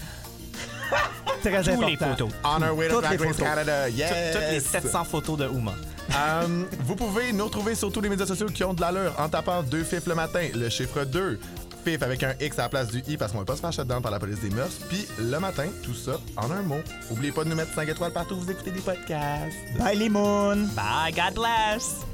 Très Tous important. les photos. On our way to les Race. Canada. Yes! Toutes les 700 photos de Uma. Euh, vous pouvez nous retrouver sur tous les médias sociaux qui ont de l'allure en tapant deux fifs le matin, le chiffre 2. Fif avec un X à la place du I parce qu'on va pas se faire shutdown par la police des mœurs. Puis le matin, tout ça en un mot. Oubliez pas de nous mettre 5 étoiles partout où vous écoutez des podcasts. Bye les moons! Bye, God bless.